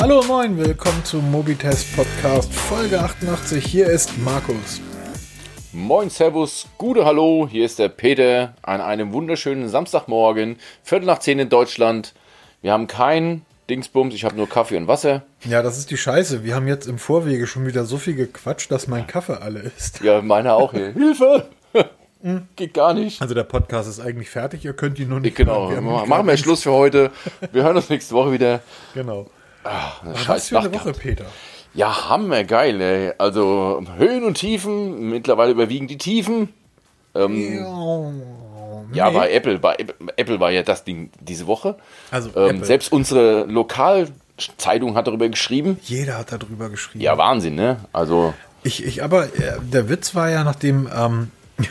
Hallo moin, willkommen zum Mobitest Podcast Folge 88. Hier ist Markus. Moin, Servus, gute Hallo, hier ist der Peter an einem wunderschönen Samstagmorgen, Viertel nach zehn in Deutschland. Wir haben kein Dingsbums, ich habe nur Kaffee und Wasser. Ja, das ist die Scheiße. Wir haben jetzt im Vorwege schon wieder so viel gequatscht, dass mein Kaffee alle ist. Ja, meiner auch hier. Hilfe! Geht gar nicht. Also der Podcast ist eigentlich fertig, ihr könnt ihn nur nicht Genau. Wir machen wir Schluss für heute. Wir hören uns nächste Woche wieder. Genau. Ach, eine Was für eine Woche, gehabt. Peter. Ja, hammergeil, ey. Also Höhen und Tiefen, mittlerweile überwiegen die Tiefen. Ähm, ja, Nee. bei Apple, bei Apple- war ja das Ding diese Woche. Also Ähm, selbst unsere Lokalzeitung hat darüber geschrieben. Jeder hat darüber geschrieben. Ja, Wahnsinn, ne? Also, Ich, ich aber, äh, der Witz war ja, nachdem ähm,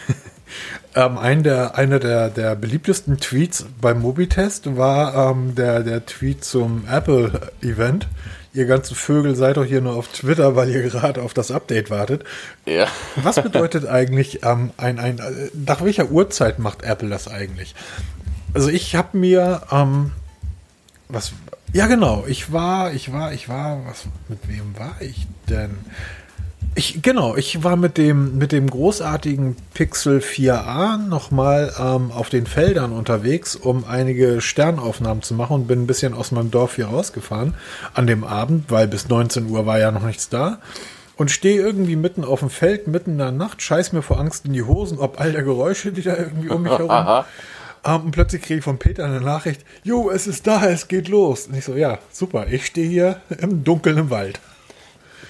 ähm, ein der, einer der, der beliebtesten Tweets beim Mobitest war ähm, der, der Tweet zum Apple-Event. Ihr ganzen Vögel seid doch hier nur auf Twitter, weil ihr gerade auf das Update wartet. ja. Was bedeutet eigentlich ähm, ein, ein, äh, nach welcher Uhrzeit macht Apple das eigentlich? Also ich habe mir, ähm, was, ja genau, ich war, ich war, ich war, was, mit wem war ich denn? Ich, genau, ich war mit dem, mit dem großartigen Pixel 4a nochmal ähm, auf den Feldern unterwegs, um einige Sternaufnahmen zu machen und bin ein bisschen aus meinem Dorf hier rausgefahren an dem Abend, weil bis 19 Uhr war ja noch nichts da. Und stehe irgendwie mitten auf dem Feld, mitten in der Nacht, scheiß mir vor Angst in die Hosen, ob all der Geräusche, die da irgendwie um mich herum. Aha. Ähm, und plötzlich kriege ich von Peter eine Nachricht, Jo, es ist da, es geht los. Und ich so, ja, super, ich stehe hier im Dunkeln im Wald.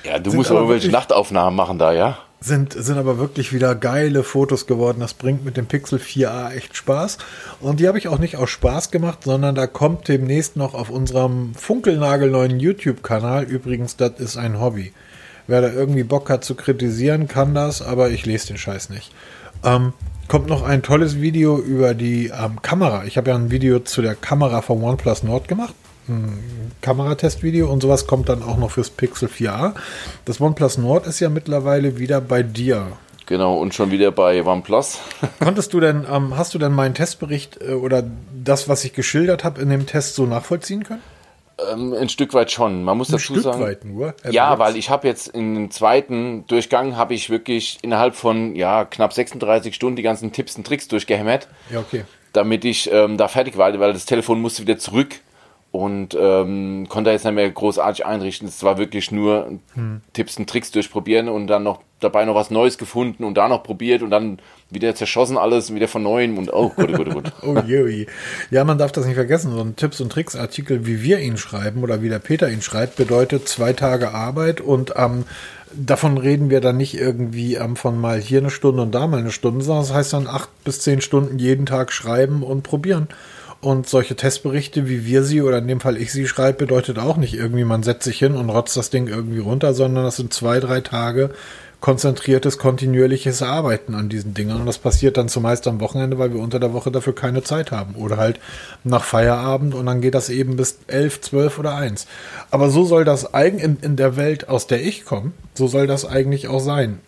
Ja, du musst irgendwelche Nachtaufnahmen machen da, ja? Sind, sind aber wirklich wieder geile Fotos geworden. Das bringt mit dem Pixel 4a echt Spaß. Und die habe ich auch nicht aus Spaß gemacht, sondern da kommt demnächst noch auf unserem funkelnagelneuen YouTube-Kanal. Übrigens, das ist ein Hobby. Wer da irgendwie Bock hat zu kritisieren, kann das, aber ich lese den Scheiß nicht. Ähm, kommt noch ein tolles Video über die ähm, Kamera. Ich habe ja ein Video zu der Kamera von OnePlus Nord gemacht. Ein Kameratestvideo und sowas kommt dann auch noch fürs Pixel 4a. Das OnePlus Nord ist ja mittlerweile wieder bei dir. Genau, und schon wieder bei OnePlus. Konntest du denn, ähm, hast du denn meinen Testbericht äh, oder das, was ich geschildert habe in dem Test so nachvollziehen können? ähm, ein Stück weit schon. Man muss Ein dazu Stück sagen. weit nur. Herr Ja, weil ich habe jetzt dem zweiten Durchgang habe ich wirklich innerhalb von ja knapp 36 Stunden die ganzen Tipps und Tricks durchgehämmert, Ja, okay. damit ich ähm, da fertig war, weil das Telefon musste wieder zurück und ähm, konnte jetzt nicht mehr großartig einrichten. Es war wirklich nur Hm. Tipps und Tricks durchprobieren und dann noch dabei noch was Neues gefunden und da noch probiert und dann wieder zerschossen alles, wieder von neuem und oh gut, gut, gut. Oh je, oh je. Ja, man darf das nicht vergessen. So ein Tipps- und Tricks-Artikel, wie wir ihn schreiben oder wie der Peter ihn schreibt, bedeutet zwei Tage Arbeit und ähm, davon reden wir dann nicht irgendwie ähm, von mal hier eine Stunde und da mal eine Stunde, sondern das heißt dann acht bis zehn Stunden jeden Tag schreiben und probieren. Und solche Testberichte, wie wir sie oder in dem Fall ich sie schreibe, bedeutet auch nicht irgendwie, man setzt sich hin und rotzt das Ding irgendwie runter, sondern das sind zwei, drei Tage konzentriertes, kontinuierliches Arbeiten an diesen Dingen. Und das passiert dann zumeist am Wochenende, weil wir unter der Woche dafür keine Zeit haben. Oder halt nach Feierabend und dann geht das eben bis elf, zwölf oder eins. Aber so soll das eigen in, in der Welt, aus der ich komme, so soll das eigentlich auch sein.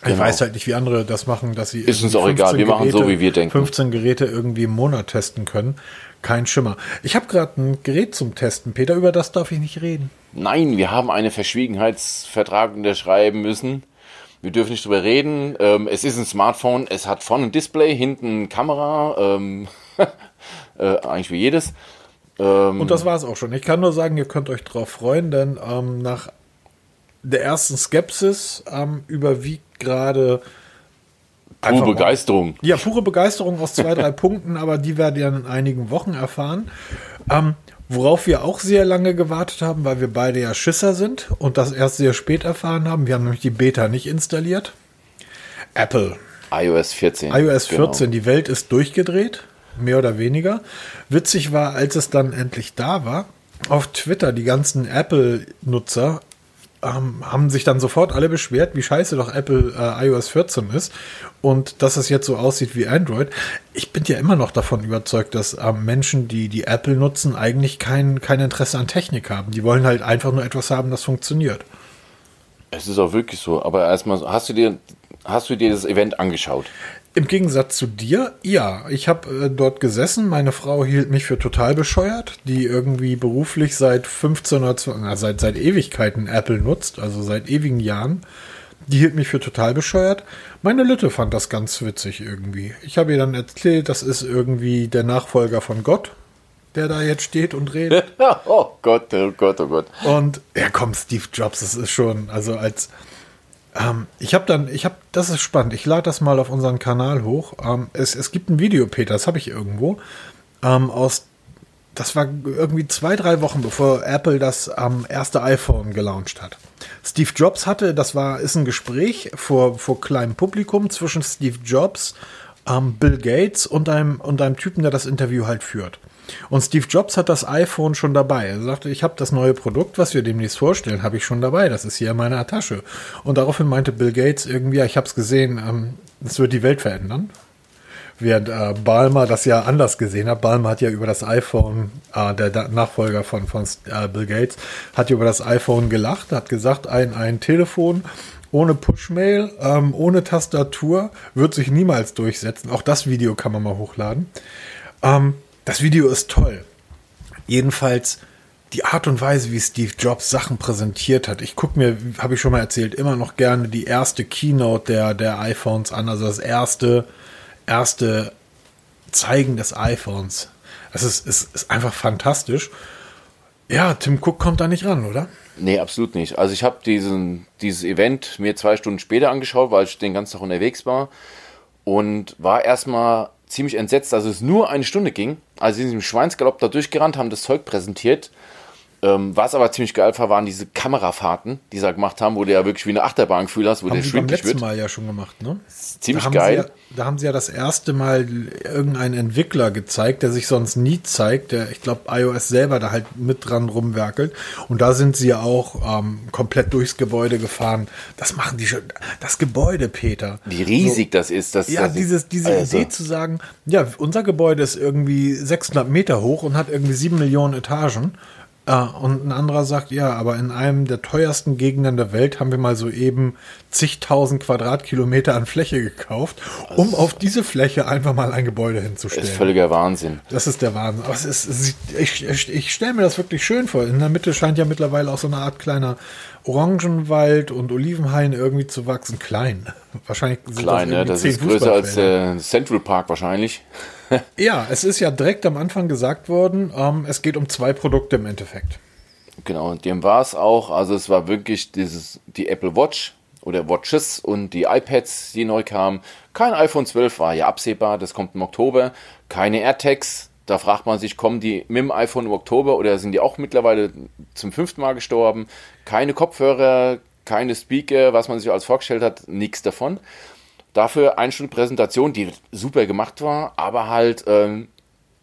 Ich Genau. weiß halt nicht, wie andere das machen, dass sie Ist uns auch egal. 15 Wir machen so, wie wir denken. 15 Geräte irgendwie im Monat testen können. Kein Schimmer. Ich habe gerade ein Gerät zum Testen, Peter, über das darf ich nicht reden. Nein, wir haben einen Verschwiegenheitsvertrag unterschreiben müssen. Wir dürfen nicht drüber reden. Ähm, es ist ein Smartphone, es hat vorne ein Display, hinten eine Kamera, ähm, äh, eigentlich wie jedes. Ähm, Und das war es auch schon. Ich kann nur sagen, ihr könnt euch drauf freuen, denn ähm, nach der ersten Skepsis ähm, überwiegt gerade pure Begeisterung. Ja, pure Begeisterung aus zwei, drei Punkten, aber die werdet ihr in einigen Wochen erfahren. Ähm, worauf wir auch sehr lange gewartet haben, weil wir beide ja Schisser sind und das erst sehr spät erfahren haben. Wir haben nämlich die Beta nicht installiert. Apple. iOS 14. iOS genau. 14, die Welt ist durchgedreht, mehr oder weniger. Witzig war, als es dann endlich da war, auf Twitter, die ganzen Apple-Nutzer ähm, haben sich dann sofort alle beschwert, wie scheiße doch Apple äh, iOS 14 ist und dass es jetzt so aussieht wie Android. Ich bin ja immer noch davon überzeugt, dass ähm, Menschen, die die Apple nutzen, eigentlich kein, kein Interesse an Technik haben. Die wollen halt einfach nur etwas haben, das funktioniert. Es ist auch wirklich so. Aber erstmal, hast du dir, hast du dir das Event angeschaut? Im Gegensatz zu dir, ja. Ich habe äh, dort gesessen. Meine Frau hielt mich für total bescheuert, die irgendwie beruflich seit 15 oder 20, na, seit, seit Ewigkeiten Apple nutzt, also seit ewigen Jahren. Die hielt mich für total bescheuert. Meine Lütte fand das ganz witzig irgendwie. Ich habe ihr dann erzählt, das ist irgendwie der Nachfolger von Gott, der da jetzt steht und redet. oh Gott, oh Gott, oh Gott. Und ja, komm, Steve Jobs, das ist schon, also als ähm, ich habe dann, ich habe, das ist spannend. Ich lade das mal auf unseren Kanal hoch. Ähm, es, es gibt ein Video, Peter, das habe ich irgendwo ähm, aus das war irgendwie zwei, drei Wochen bevor Apple das ähm, erste iPhone gelauncht hat. Steve Jobs hatte, das war, ist ein Gespräch vor, vor kleinem Publikum zwischen Steve Jobs, ähm, Bill Gates und einem, und einem Typen, der das Interview halt führt. Und Steve Jobs hat das iPhone schon dabei. Er sagte, ich habe das neue Produkt, was wir demnächst vorstellen, habe ich schon dabei. Das ist hier in meiner Tasche. Und daraufhin meinte Bill Gates irgendwie, ja, ich habe es gesehen, ähm, es wird die Welt verändern während äh, Balmer das ja anders gesehen hat. Balmer hat ja über das iPhone, äh, der, Nachfolger von, von äh, Bill Gates, hat über das iPhone gelacht, hat gesagt, ein, ein Telefon ohne Pushmail, ähm, ohne Tastatur wird sich niemals durchsetzen. Auch das Video kann man mal hochladen. Ähm, das Video ist toll. Jedenfalls die Art und Weise, wie Steve Jobs Sachen präsentiert hat. Ich gucke mir, habe ich schon mal erzählt, immer noch gerne die erste Keynote der, der iPhones an. Also das erste erste Zeigen des iPhones. Es ist, ist, ist einfach fantastisch. Ja, Tim Cook kommt da nicht ran, oder? Nee, absolut nicht. Also ich habe diesen dieses Event mir zwei Stunden später angeschaut, weil ich den ganzen Tag unterwegs war und war erstmal ziemlich entsetzt, dass es nur eine Stunde ging. Also sie sind im Schweinsgalopp da durchgerannt, haben das Zeug präsentiert ähm, was aber ziemlich geil war, waren diese Kamerafahrten, die sie da gemacht haben, wo du ja wirklich wie eine Achterbahngefühl hast, wo haben der schwindelig wird. Mal ja schon gemacht, ne? Ziemlich da geil. Ja, da haben sie ja das erste Mal irgendeinen Entwickler gezeigt, der sich sonst nie zeigt, der, ich glaube, iOS selber da halt mit dran rumwerkelt. Und da sind sie ja auch ähm, komplett durchs Gebäude gefahren. Das machen die schon. Das Gebäude, Peter. Wie riesig so, das ist. Das, ja, das dieses, diese also. Idee zu sagen, ja, unser Gebäude ist irgendwie 600 Meter hoch und hat irgendwie 7 Millionen Etagen. Ah, und ein anderer sagt, ja, aber in einem der teuersten Gegenden der Welt haben wir mal soeben zigtausend Quadratkilometer an Fläche gekauft, um auf diese Fläche einfach mal ein Gebäude hinzustellen. Das ist völliger Wahnsinn. Das ist der Wahnsinn. Aber es ist, ich, ich, ich stelle mir das wirklich schön vor. In der Mitte scheint ja mittlerweile auch so eine Art kleiner Orangenwald und Olivenhain irgendwie zu wachsen. Klein. Wahrscheinlich sind Klein, das, ne? das ist größer als der Central Park wahrscheinlich. ja, es ist ja direkt am Anfang gesagt worden, ähm, es geht um zwei Produkte im Endeffekt. Genau, und dem war es auch. Also es war wirklich dieses, die Apple Watch oder Watches und die iPads, die neu kamen. Kein iPhone 12 war ja absehbar, das kommt im Oktober. Keine AirTags, da fragt man sich, kommen die mit dem iPhone im Oktober oder sind die auch mittlerweile zum fünften Mal gestorben? Keine Kopfhörer, keine Speaker, was man sich als vorgestellt hat, nichts davon. Dafür eine Stunde Präsentation, die super gemacht war, aber halt ähm,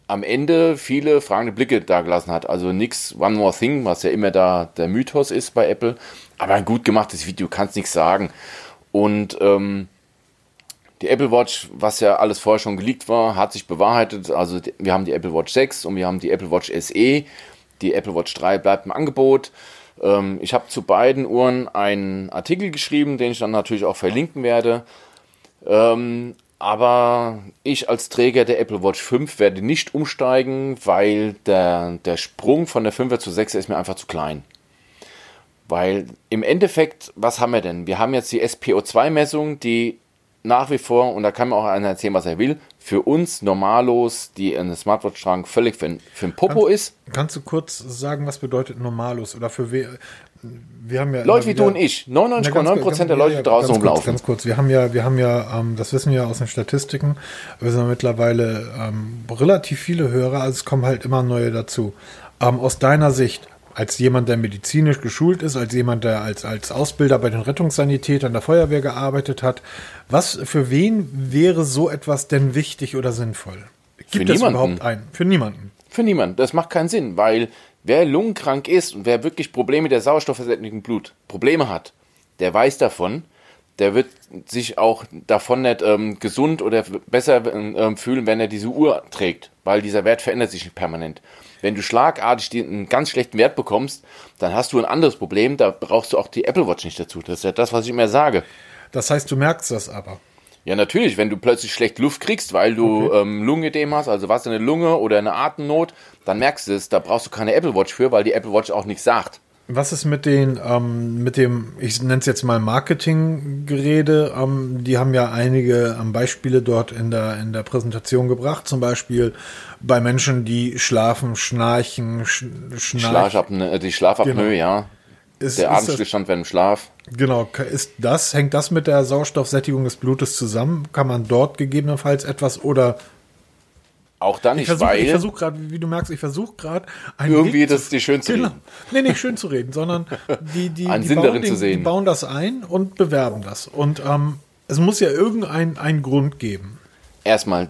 am Ende viele fragende Blicke dagelassen hat. Also nichts One More Thing, was ja immer da der Mythos ist bei Apple. Aber ein gut gemachtes Video, kannst nichts sagen. Und ähm, die Apple Watch, was ja alles vorher schon geleakt war, hat sich bewahrheitet. Also wir haben die Apple Watch 6 und wir haben die Apple Watch SE. Die Apple Watch 3 bleibt im Angebot. Ähm, ich habe zu beiden Uhren einen Artikel geschrieben, den ich dann natürlich auch verlinken werde. Ähm, aber ich als Träger der Apple Watch 5 werde nicht umsteigen, weil der, der Sprung von der 5er zu 6 ist mir einfach zu klein. Weil im Endeffekt, was haben wir denn? Wir haben jetzt die SPO2-Messung, die nach wie vor, und da kann mir auch einer erzählen, was er will, für uns normalos, die eine Smartwatch tragen, völlig für, für ein Popo kannst, ist. Kannst du kurz sagen, was bedeutet normalos? Oder für we wir haben ja Leute wie du und ich, 99,9% der Leute ja, draußen ganz rumlaufen. Kurz, ganz kurz, wir haben ja, wir haben ja, ähm, das wissen wir aus den Statistiken, wir sind mittlerweile ähm, relativ viele Hörer, also es kommen halt immer neue dazu. Ähm, aus deiner Sicht, als jemand, der medizinisch geschult ist, als jemand, der als, als Ausbilder bei den Rettungssanitätern der Feuerwehr gearbeitet hat, was für wen wäre so etwas denn wichtig oder sinnvoll? Gibt es überhaupt einen? Für niemanden. Für niemanden. Das macht keinen Sinn, weil Wer lungenkrank ist und wer wirklich Probleme der Sauerstoffversättigung im Blut Probleme hat, der weiß davon, der wird sich auch davon nicht ähm, gesund oder besser ähm, fühlen, wenn er diese Uhr trägt, weil dieser Wert verändert sich permanent. Wenn du schlagartig einen ganz schlechten Wert bekommst, dann hast du ein anderes Problem, da brauchst du auch die Apple Watch nicht dazu. Das ist ja das, was ich immer sage. Das heißt, du merkst das aber. Ja, natürlich, wenn du plötzlich schlecht Luft kriegst, weil du okay. ähm, Lungenödem hast, also was in der Lunge oder eine Atemnot, dann merkst du es. Da brauchst du keine Apple Watch für, weil die Apple Watch auch nichts sagt. Was ist mit den, ähm, mit dem, ich nenne es jetzt mal Marketinggerede, ähm, die haben ja einige ähm, Beispiele dort in der, in der Präsentation gebracht, zum Beispiel bei Menschen, die schlafen, schnarchen, sch schnarchen. Äh, die Schlafapnoe, genau. ja. Ist, der Atemstillstand während dem Schlaf. Genau, ist das, hängt das mit der Sauerstoffsättigung des Blutes zusammen? Kann man dort gegebenenfalls etwas oder auch dann nicht, ich versuch, weil... Ich versuche gerade, wie du merkst, ich versuche gerade... Irgendwie das die schön zu genau. reden. Nee, nicht schön zu reden, sondern die, die, die, Sinn bauen, darin den, zu sehen. die bauen das ein und bewerben das. Und ähm, es muss ja irgendeinen Grund geben. Erstmal,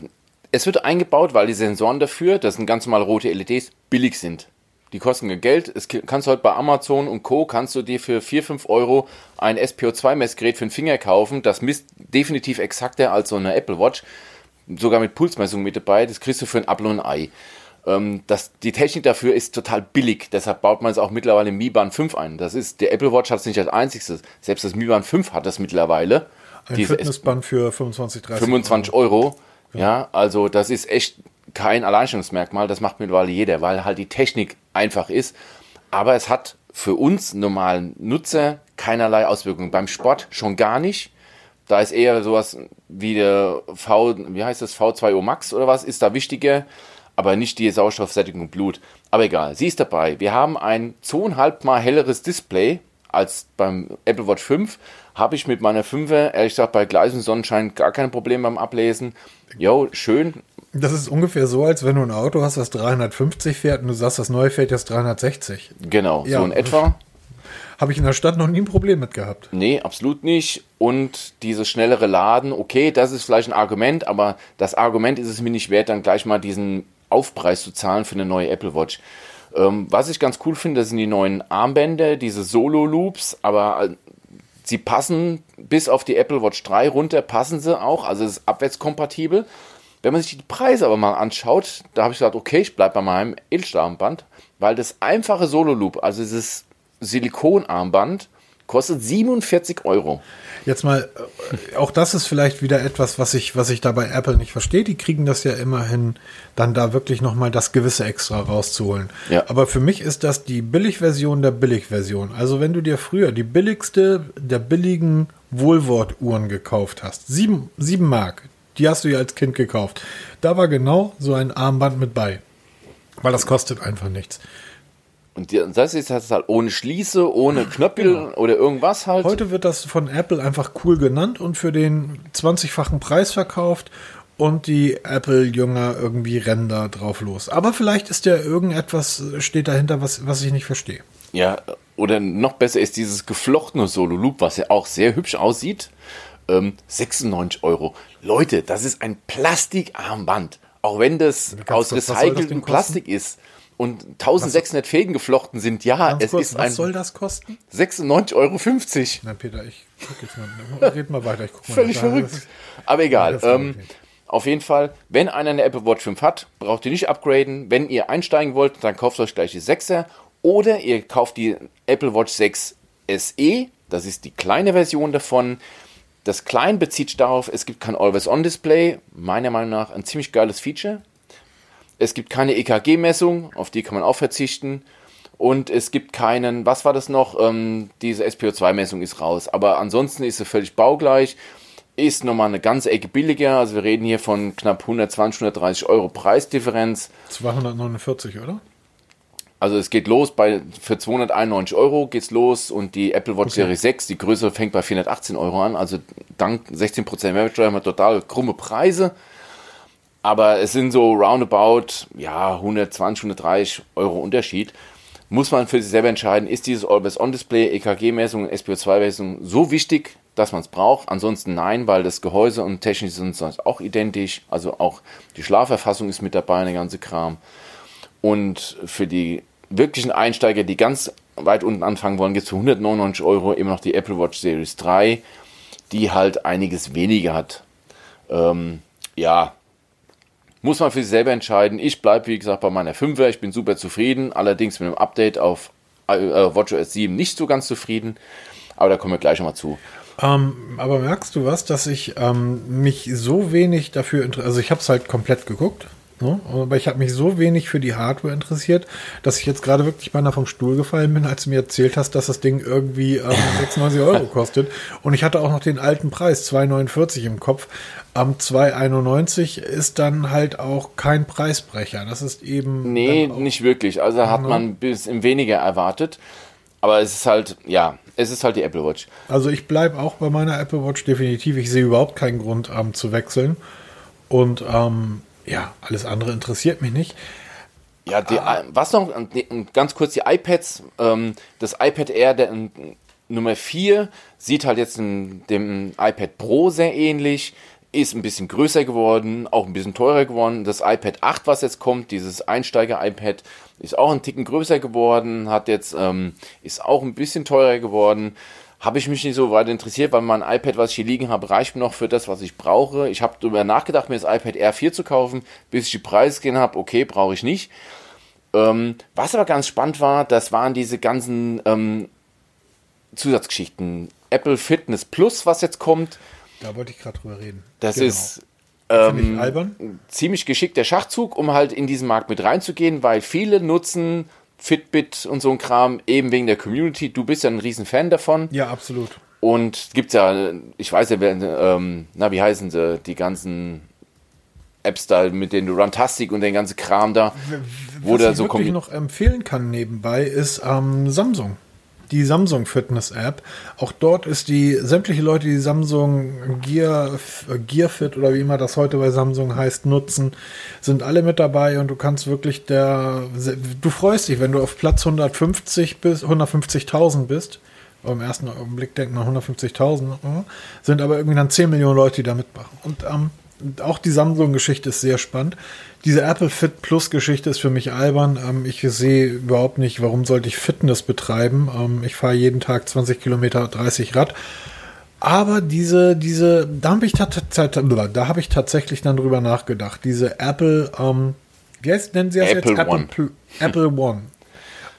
es wird eingebaut, weil die Sensoren dafür, das sind ganz normale rote LEDs, billig sind. Die kosten Geld. Es kannst du heute bei Amazon und Co. kannst du dir für 4, 5 Euro ein SPO2-Messgerät für den Finger kaufen. Das misst definitiv exakter als so eine Apple Watch sogar mit Pulsmessung mit dabei. Das kriegst du für ein Apfel und ein Ei. Ähm, das, die Technik dafür ist total billig. Deshalb baut man es auch mittlerweile im Mi Band 5 ein. Das ist, der Apple Watch hat es nicht als einziges. Selbst das Mi Band 5 hat das mittlerweile. Ein Fitnessband für 25, 30 25 Euro. Euro. Ja, also das ist echt kein Alleinstellungsmerkmal. Das macht mittlerweile jeder, weil halt die Technik einfach ist. Aber es hat für uns normalen Nutzer keinerlei Auswirkungen. Beim Sport schon gar nicht. Da ist eher sowas wie der V, wie heißt das, V2O Max oder was, ist da wichtiger, aber nicht die Sauerstoffsättigung im Blut. Aber egal, sie ist dabei. Wir haben ein zweieinhalb mal helleres Display als beim Apple Watch 5. Habe ich mit meiner 5er, ehrlich gesagt, bei Gleis und Sonnenschein gar kein Problem beim Ablesen. Jo, schön. Das ist ungefähr so, als wenn du ein Auto hast, das 350 fährt und du sagst, das neue fährt jetzt 360. Genau, ja. so in etwa. Habe ich in der Stadt noch nie ein Problem mit gehabt. Nee, absolut nicht. Und dieses schnellere Laden, okay, das ist vielleicht ein Argument, aber das Argument ist es mir nicht wert, dann gleich mal diesen Aufpreis zu zahlen für eine neue Apple Watch. Ähm, was ich ganz cool finde, das sind die neuen Armbänder, diese Solo-Loops, aber äh, sie passen bis auf die Apple Watch 3 runter, passen sie auch, also es ist abwärtskompatibel. Wenn man sich die Preise aber mal anschaut, da habe ich gesagt, okay, ich bleibe bei meinem Edelstahlarmband, weil das einfache Solo-Loop, also dieses Silikonarmband kostet 47 Euro. Jetzt mal, äh, auch das ist vielleicht wieder etwas, was ich, was ich da bei Apple nicht verstehe. Die kriegen das ja immerhin, dann da wirklich nochmal das gewisse Extra rauszuholen. Ja. Aber für mich ist das die Billigversion der Billigversion. Also wenn du dir früher die billigste der billigen Wohlwortuhren gekauft hast, sieben, sieben Mark, die hast du ja als Kind gekauft. Da war genau so ein Armband mit bei. Weil das kostet einfach nichts. Und das ist halt ohne Schließe, ohne Knöpfe genau. oder irgendwas halt. Heute wird das von Apple einfach cool genannt und für den 20-fachen Preis verkauft und die Apple-Jünger irgendwie rennen da drauf los. Aber vielleicht ist ja irgendetwas, steht dahinter, was, was ich nicht verstehe. Ja, oder noch besser ist dieses geflochtene Solo-Loop, was ja auch sehr hübsch aussieht. Ähm, 96 Euro. Leute, das ist ein Plastikarmband. Auch wenn das aus recyceltem Plastik ist und 1600 was, Fäden geflochten sind, ja, es kurz, ist ein. Was soll das kosten? 96,50 Euro. Na, Peter, ich guck jetzt mal. Red mal weiter. Ich guck mal Völlig verrückt. Aber egal. Ähm, auf jeden Fall, wenn einer eine Apple Watch 5 hat, braucht ihr nicht upgraden. Wenn ihr einsteigen wollt, dann kauft euch gleich die 6er. Oder ihr kauft die Apple Watch 6 SE. Das ist die kleine Version davon. Das Klein bezieht sich darauf, es gibt kein Always-On-Display. Meiner Meinung nach ein ziemlich geiles Feature. Es gibt keine EKG-Messung, auf die kann man auch verzichten. Und es gibt keinen, was war das noch? Ähm, diese SPO2-Messung ist raus. Aber ansonsten ist sie völlig baugleich. Ist nochmal eine ganze Ecke billiger. Also wir reden hier von knapp 120, 130 Euro Preisdifferenz. 249, oder? Also es geht los bei für 291 Euro geht's los und die Apple Watch okay. Series 6, die größere, fängt bei 418 Euro an. Also dank 16% Mehrwertsteuer haben wir total krumme Preise. Aber es sind so roundabout, ja, 120, 130 Euro Unterschied. Muss man für sich selber entscheiden, ist dieses Always-On-Display, EKG-Messung, SPO2-Messung so wichtig, dass man es braucht? Ansonsten nein, weil das Gehäuse und technisch sind sonst auch identisch. Also auch die Schlaferfassung ist mit dabei, eine ganze Kram. Und für die wirklichen Einsteiger, die ganz weit unten anfangen wollen, gibt es für 199 Euro immer noch die Apple Watch Series 3, die halt einiges weniger hat. Ähm, ja, muss man für sich selber entscheiden. Ich bleibe, wie gesagt, bei meiner 5er. Ich bin super zufrieden. Allerdings mit dem Update auf äh, WatchOS 7 nicht so ganz zufrieden. Aber da kommen wir gleich nochmal zu. Ähm, aber merkst du was, dass ich ähm, mich so wenig dafür interessiere? Also ich habe es halt komplett geguckt. Ne? Aber ich habe mich so wenig für die Hardware interessiert, dass ich jetzt gerade wirklich beinahe vom Stuhl gefallen bin, als du mir erzählt hast, dass das Ding irgendwie ähm, 96 Euro kostet. Und ich hatte auch noch den alten Preis, 2,49 im Kopf. Am 2,91 ist dann halt auch kein Preisbrecher. Das ist eben. Nee, nicht wirklich. Also hat man ein bisschen weniger erwartet. Aber es ist halt, ja, es ist halt die Apple Watch. Also ich bleibe auch bei meiner Apple Watch definitiv. Ich sehe überhaupt keinen Grund ähm, zu wechseln. Und ähm, ja, alles andere interessiert mich nicht. Ja, die, ah. was noch, ganz kurz, die iPads, ähm, das iPad Air der, Nummer 4 sieht halt jetzt in dem iPad Pro sehr ähnlich, ist ein bisschen größer geworden, auch ein bisschen teurer geworden. Das iPad 8, was jetzt kommt, dieses Einsteiger-iPad, ist auch ein Ticken größer geworden, hat jetzt, ähm, ist auch ein bisschen teurer geworden habe ich mich nicht so weit interessiert, weil mein iPad, was ich hier liegen habe, reicht mir noch für das, was ich brauche. Ich habe darüber nachgedacht, mir das iPad Air 4 zu kaufen, bis ich die Preise gesehen habe. Okay, brauche ich nicht. Ähm, was aber ganz spannend war, das waren diese ganzen ähm, Zusatzgeschichten. Apple Fitness Plus, was jetzt kommt. Da wollte ich gerade drüber reden. Das genau. ist ähm, ziemlich geschickter Schachzug, um halt in diesen Markt mit reinzugehen, weil viele nutzen Fitbit und so ein Kram, eben wegen der Community. Du bist ja ein riesen Fan davon. Ja, absolut. Und gibt ja, ich weiß ja, ähm, na, wie heißen sie, die ganzen Apps da, mit denen du Runtastic und den ganzen Kram da. Was ich so wirklich noch empfehlen kann nebenbei, ist ähm, Samsung die Samsung Fitness App. Auch dort ist die, sämtliche Leute, die Samsung Gear, Gear Fit oder wie immer das heute bei Samsung heißt, nutzen, sind alle mit dabei und du kannst wirklich der, du freust dich, wenn du auf Platz 150 bist, 150.000 bist. Im ersten Augenblick denkt man 150.000, sind aber irgendwie dann 10 Millionen Leute, die da mitmachen. Und ähm, auch die Samsung-Geschichte ist sehr spannend. Diese Apple Fit Plus-Geschichte ist für mich albern. Ähm, ich sehe überhaupt nicht, warum sollte ich Fitness betreiben. Ähm, ich fahre jeden Tag 20 Kilometer, 30 Rad. Aber diese, diese, da habe ich, da hab ich tatsächlich dann drüber nachgedacht. Diese Apple, ähm, wie heißt, nennen sie das Apple jetzt? One. Apple, Apple One.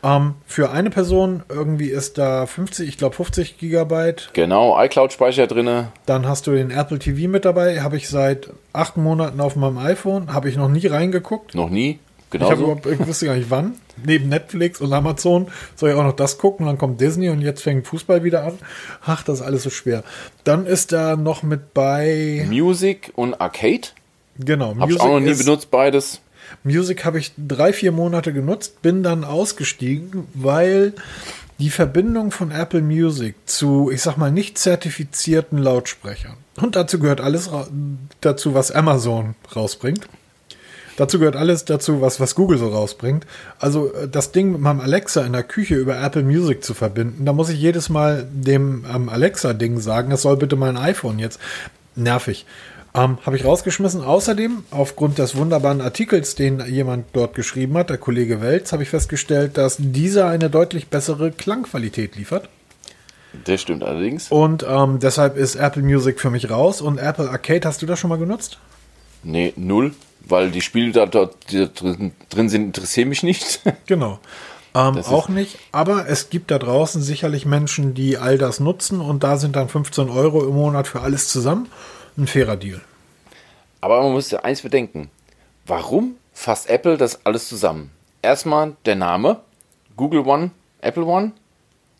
Ähm, für eine Person irgendwie ist da 50, ich glaube 50 Gigabyte. Genau, iCloud-Speicher drin. Dann hast du den Apple TV mit dabei. Habe ich seit acht Monaten auf meinem iPhone. Habe ich noch nie reingeguckt. Noch nie? Genau. Ich, so. ich wusste gar nicht wann. Neben Netflix und Amazon soll ich auch noch das gucken. Dann kommt Disney und jetzt fängt Fußball wieder an. Ach, das ist alles so schwer. Dann ist da noch mit bei Music und Arcade. Genau. Habe ich auch noch nie benutzt, beides. Music habe ich drei, vier Monate genutzt, bin dann ausgestiegen, weil die Verbindung von Apple Music zu, ich sag mal, nicht zertifizierten Lautsprechern. Und dazu gehört alles dazu, was Amazon rausbringt. Dazu gehört alles dazu, was, was Google so rausbringt. Also äh, das Ding mit meinem Alexa in der Küche über Apple Music zu verbinden, da muss ich jedes Mal dem ähm, Alexa-Ding sagen, es soll bitte mein iPhone jetzt. Nervig. Ähm, Habe ich rausgeschmissen. Außerdem, aufgrund des wunderbaren Artikels, den jemand dort geschrieben hat, der Kollege Welz, habe ich festgestellt, dass dieser eine deutlich bessere Klangqualität liefert. Das stimmt allerdings. Und ähm, deshalb ist Apple Music für mich raus. Und Apple Arcade, hast du das schon mal genutzt? Nee, null. Weil die Spiele da dort die drin, drin sind, interessieren mich nicht. Genau. Ähm, auch nicht, aber es gibt da draußen sicherlich Menschen, die all das nutzen und da sind dann 15 Euro im Monat für alles zusammen ein fairer Deal. Aber man muss ja eins bedenken. Warum fasst Apple das alles zusammen? Erstmal der Name. Google One, Apple One.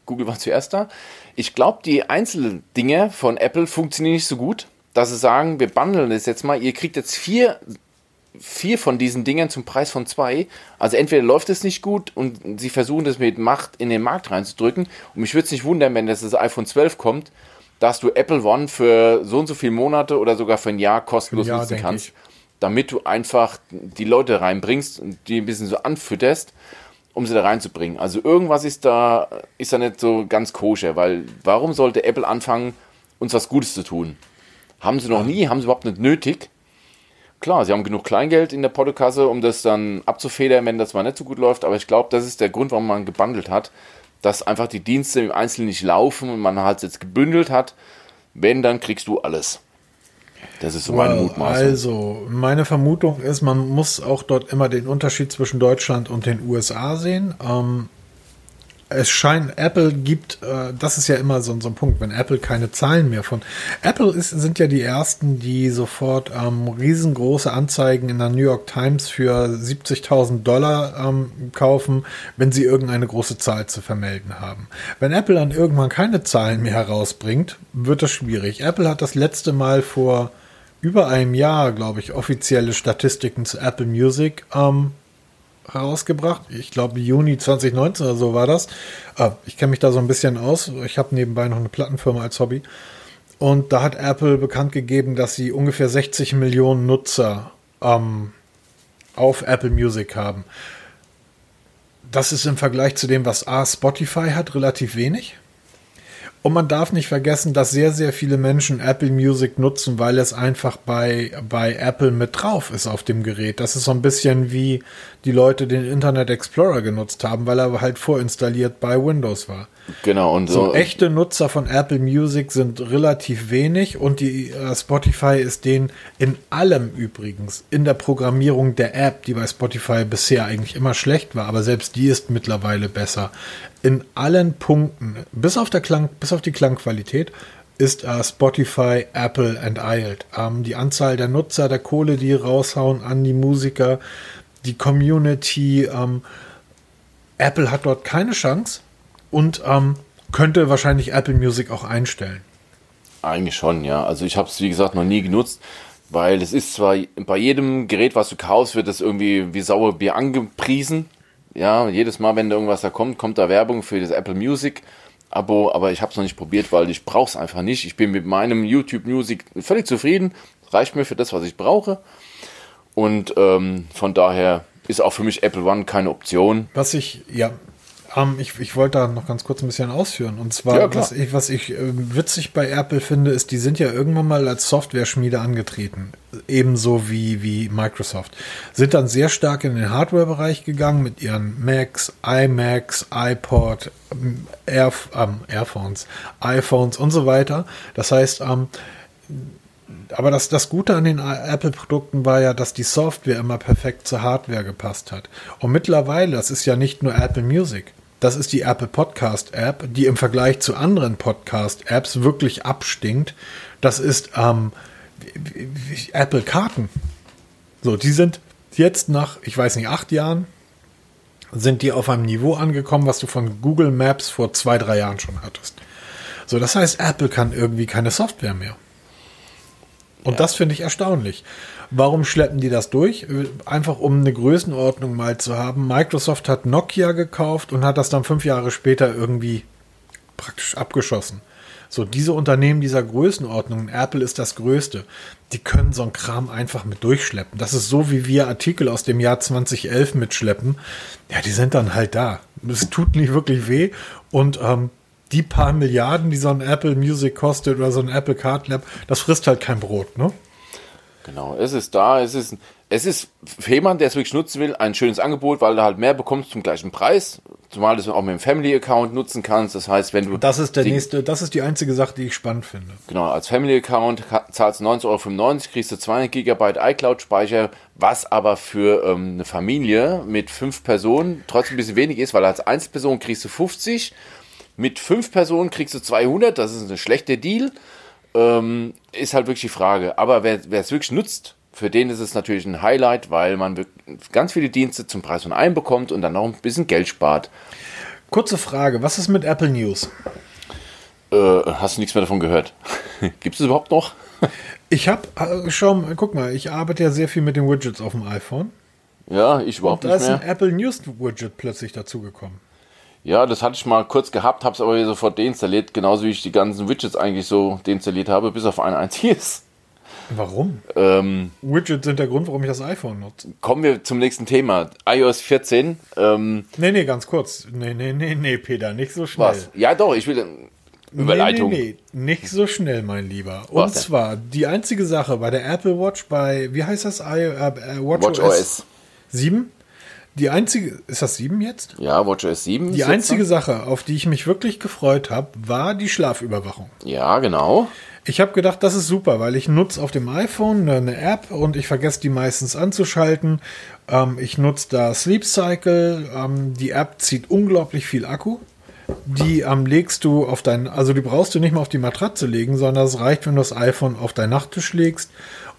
Google war zuerst da. Ich glaube, die einzelnen Dinge von Apple funktionieren nicht so gut, dass sie sagen, wir bundeln das jetzt mal. Ihr kriegt jetzt vier, vier von diesen Dingen zum Preis von zwei. Also entweder läuft es nicht gut und sie versuchen das mit Macht in den Markt reinzudrücken. Und mich würde es nicht wundern, wenn das, das iPhone 12 kommt dass du Apple One für so und so viele Monate oder sogar für ein Jahr kostenlos Jahr, nutzen kannst, ich. damit du einfach die Leute reinbringst und die ein bisschen so anfütterst, um sie da reinzubringen. Also irgendwas ist da, ist da nicht so ganz koscher, weil warum sollte Apple anfangen, uns was Gutes zu tun? Haben sie noch nie, haben sie überhaupt nicht nötig. Klar, sie haben genug Kleingeld in der Portokasse, um das dann abzufedern, wenn das mal nicht so gut läuft, aber ich glaube, das ist der Grund, warum man gebundelt hat, dass einfach die Dienste im Einzelnen nicht laufen und man halt jetzt gebündelt hat. Wenn, dann kriegst du alles. Das ist so meine well, Mutmaßung. Also, meine Vermutung ist, man muss auch dort immer den Unterschied zwischen Deutschland und den USA sehen. Ähm, es scheint, Apple gibt, äh, das ist ja immer so, so ein Punkt, wenn Apple keine Zahlen mehr von. Apple ist, sind ja die ersten, die sofort ähm, riesengroße Anzeigen in der New York Times für 70.000 Dollar ähm, kaufen, wenn sie irgendeine große Zahl zu vermelden haben. Wenn Apple dann irgendwann keine Zahlen mehr herausbringt, wird das schwierig. Apple hat das letzte Mal vor über einem Jahr, glaube ich, offizielle Statistiken zu Apple Music ähm, herausgebracht. Ich glaube, Juni 2019 oder so war das. Ah, ich kenne mich da so ein bisschen aus. Ich habe nebenbei noch eine Plattenfirma als Hobby. Und da hat Apple bekannt gegeben, dass sie ungefähr 60 Millionen Nutzer ähm, auf Apple Music haben. Das ist im Vergleich zu dem, was A, Spotify hat, relativ wenig. Und man darf nicht vergessen, dass sehr, sehr viele Menschen Apple Music nutzen, weil es einfach bei, bei Apple mit drauf ist auf dem Gerät. Das ist so ein bisschen wie die Leute den Internet Explorer genutzt haben, weil er halt vorinstalliert bei Windows war. Genau, und so. so echte Nutzer von Apple Music sind relativ wenig und die äh, Spotify ist den in allem übrigens, in der Programmierung der App, die bei Spotify bisher eigentlich immer schlecht war, aber selbst die ist mittlerweile besser. In allen Punkten, bis auf, der Klang, bis auf die Klangqualität, ist äh, Spotify Apple enteilt. Ähm, die Anzahl der Nutzer, der Kohle, die raushauen an die Musiker, die Community, ähm, Apple hat dort keine Chance und ähm, könnte wahrscheinlich Apple Music auch einstellen. Eigentlich schon, ja. Also ich habe es, wie gesagt, noch nie genutzt, weil es ist zwar bei jedem Gerät, was du kaufst, wird das irgendwie wie Sauerbier angepriesen. Ja, jedes Mal, wenn da irgendwas da kommt, kommt da Werbung für das Apple Music Abo, aber ich habe es noch nicht probiert, weil ich brauche es einfach nicht. Ich bin mit meinem YouTube Music völlig zufrieden. Reicht mir für das, was ich brauche. Und ähm, von daher ist auch für mich Apple One keine Option. Was ich, ja, um, ich, ich wollte da noch ganz kurz ein bisschen ausführen. Und zwar, ja, was ich, was ich äh, witzig bei Apple finde, ist, die sind ja irgendwann mal als Software-Schmiede angetreten. Ebenso wie, wie Microsoft. Sind dann sehr stark in den Hardware-Bereich gegangen mit ihren Macs, iMacs, iPod, ähm, Air, ähm, Airphones, iPhones und so weiter. Das heißt, ähm, aber das, das Gute an den Apple-Produkten war ja, dass die Software immer perfekt zur Hardware gepasst hat. Und mittlerweile, das ist ja nicht nur Apple Music, das ist die Apple Podcast App, die im Vergleich zu anderen Podcast Apps wirklich abstinkt. Das ist ähm, Apple Karten. So, die sind jetzt nach, ich weiß nicht, acht Jahren, sind die auf einem Niveau angekommen, was du von Google Maps vor zwei, drei Jahren schon hattest. So, das heißt, Apple kann irgendwie keine Software mehr. Und ja. das finde ich erstaunlich. Warum schleppen die das durch? Einfach um eine Größenordnung mal zu haben. Microsoft hat Nokia gekauft und hat das dann fünf Jahre später irgendwie praktisch abgeschossen. So, diese Unternehmen dieser Größenordnung, Apple ist das größte, die können so einen Kram einfach mit durchschleppen. Das ist so, wie wir Artikel aus dem Jahr 2011 mitschleppen. Ja, die sind dann halt da. Es tut nicht wirklich weh und ähm, die paar Milliarden, die so ein Apple Music kostet oder so ein Apple Card Lab, das frisst halt kein Brot, ne? Genau, es ist da, es ist, es ist für jemanden, der es wirklich nutzen will, ein schönes Angebot, weil du halt mehr bekommst zum gleichen Preis, zumal du es auch mit dem Family Account nutzen kannst. Das heißt, wenn du. Das ist der die, nächste, das ist die einzige Sache, die ich spannend finde. Genau, als Family Account zahlst du 19,95 Euro, kriegst du 200 GB iCloud Speicher, was aber für ähm, eine Familie mit fünf Personen trotzdem ein bisschen wenig ist, weil als Einzelperson kriegst du 50 mit fünf Personen kriegst du 200, das ist ein schlechter Deal. Ähm, ist halt wirklich die Frage. Aber wer, es wirklich nutzt, für den ist es natürlich ein Highlight, weil man ganz viele Dienste zum Preis von einem bekommt und dann noch ein bisschen Geld spart. Kurze Frage, was ist mit Apple News? Äh, hast du nichts mehr davon gehört? Gibt es überhaupt noch? ich habe, äh, schau, guck mal, ich arbeite ja sehr viel mit den Widgets auf dem iPhone. Ja, ich überhaupt nicht mehr. Da ist ein Apple News Widget plötzlich dazugekommen. Ja, das hatte ich mal kurz gehabt, habe es aber sofort deinstalliert, genauso wie ich die ganzen Widgets eigentlich so deinstalliert habe, bis auf ein einziges. Warum? Ähm, Widgets sind der Grund, warum ich das iPhone nutze. Kommen wir zum nächsten Thema. iOS 14. Ähm, nee, nee, ganz kurz. Nee, nee, nee, nee, Peter, nicht so schnell. Was? Ja, doch, ich will. Überleitung. Nee, nee, nee, nicht so schnell, mein Lieber. Und was zwar, die einzige Sache bei der Apple Watch bei, wie heißt das? I, äh, Watch, Watch OS, OS 7? Die einzige, ist das 7 jetzt? Ja, WatchOS 7. Die einzige noch. Sache, auf die ich mich wirklich gefreut habe, war die Schlafüberwachung. Ja, genau. Ich habe gedacht, das ist super, weil ich nutze auf dem iPhone eine App und ich vergesse die meistens anzuschalten. Ähm, ich nutze da Sleep Cycle. Ähm, die App zieht unglaublich viel Akku. die ähm, legst du auf dein, also die brauchst du nicht mal auf die Matratze legen, sondern es reicht, wenn du das iPhone auf deinen Nachttisch legst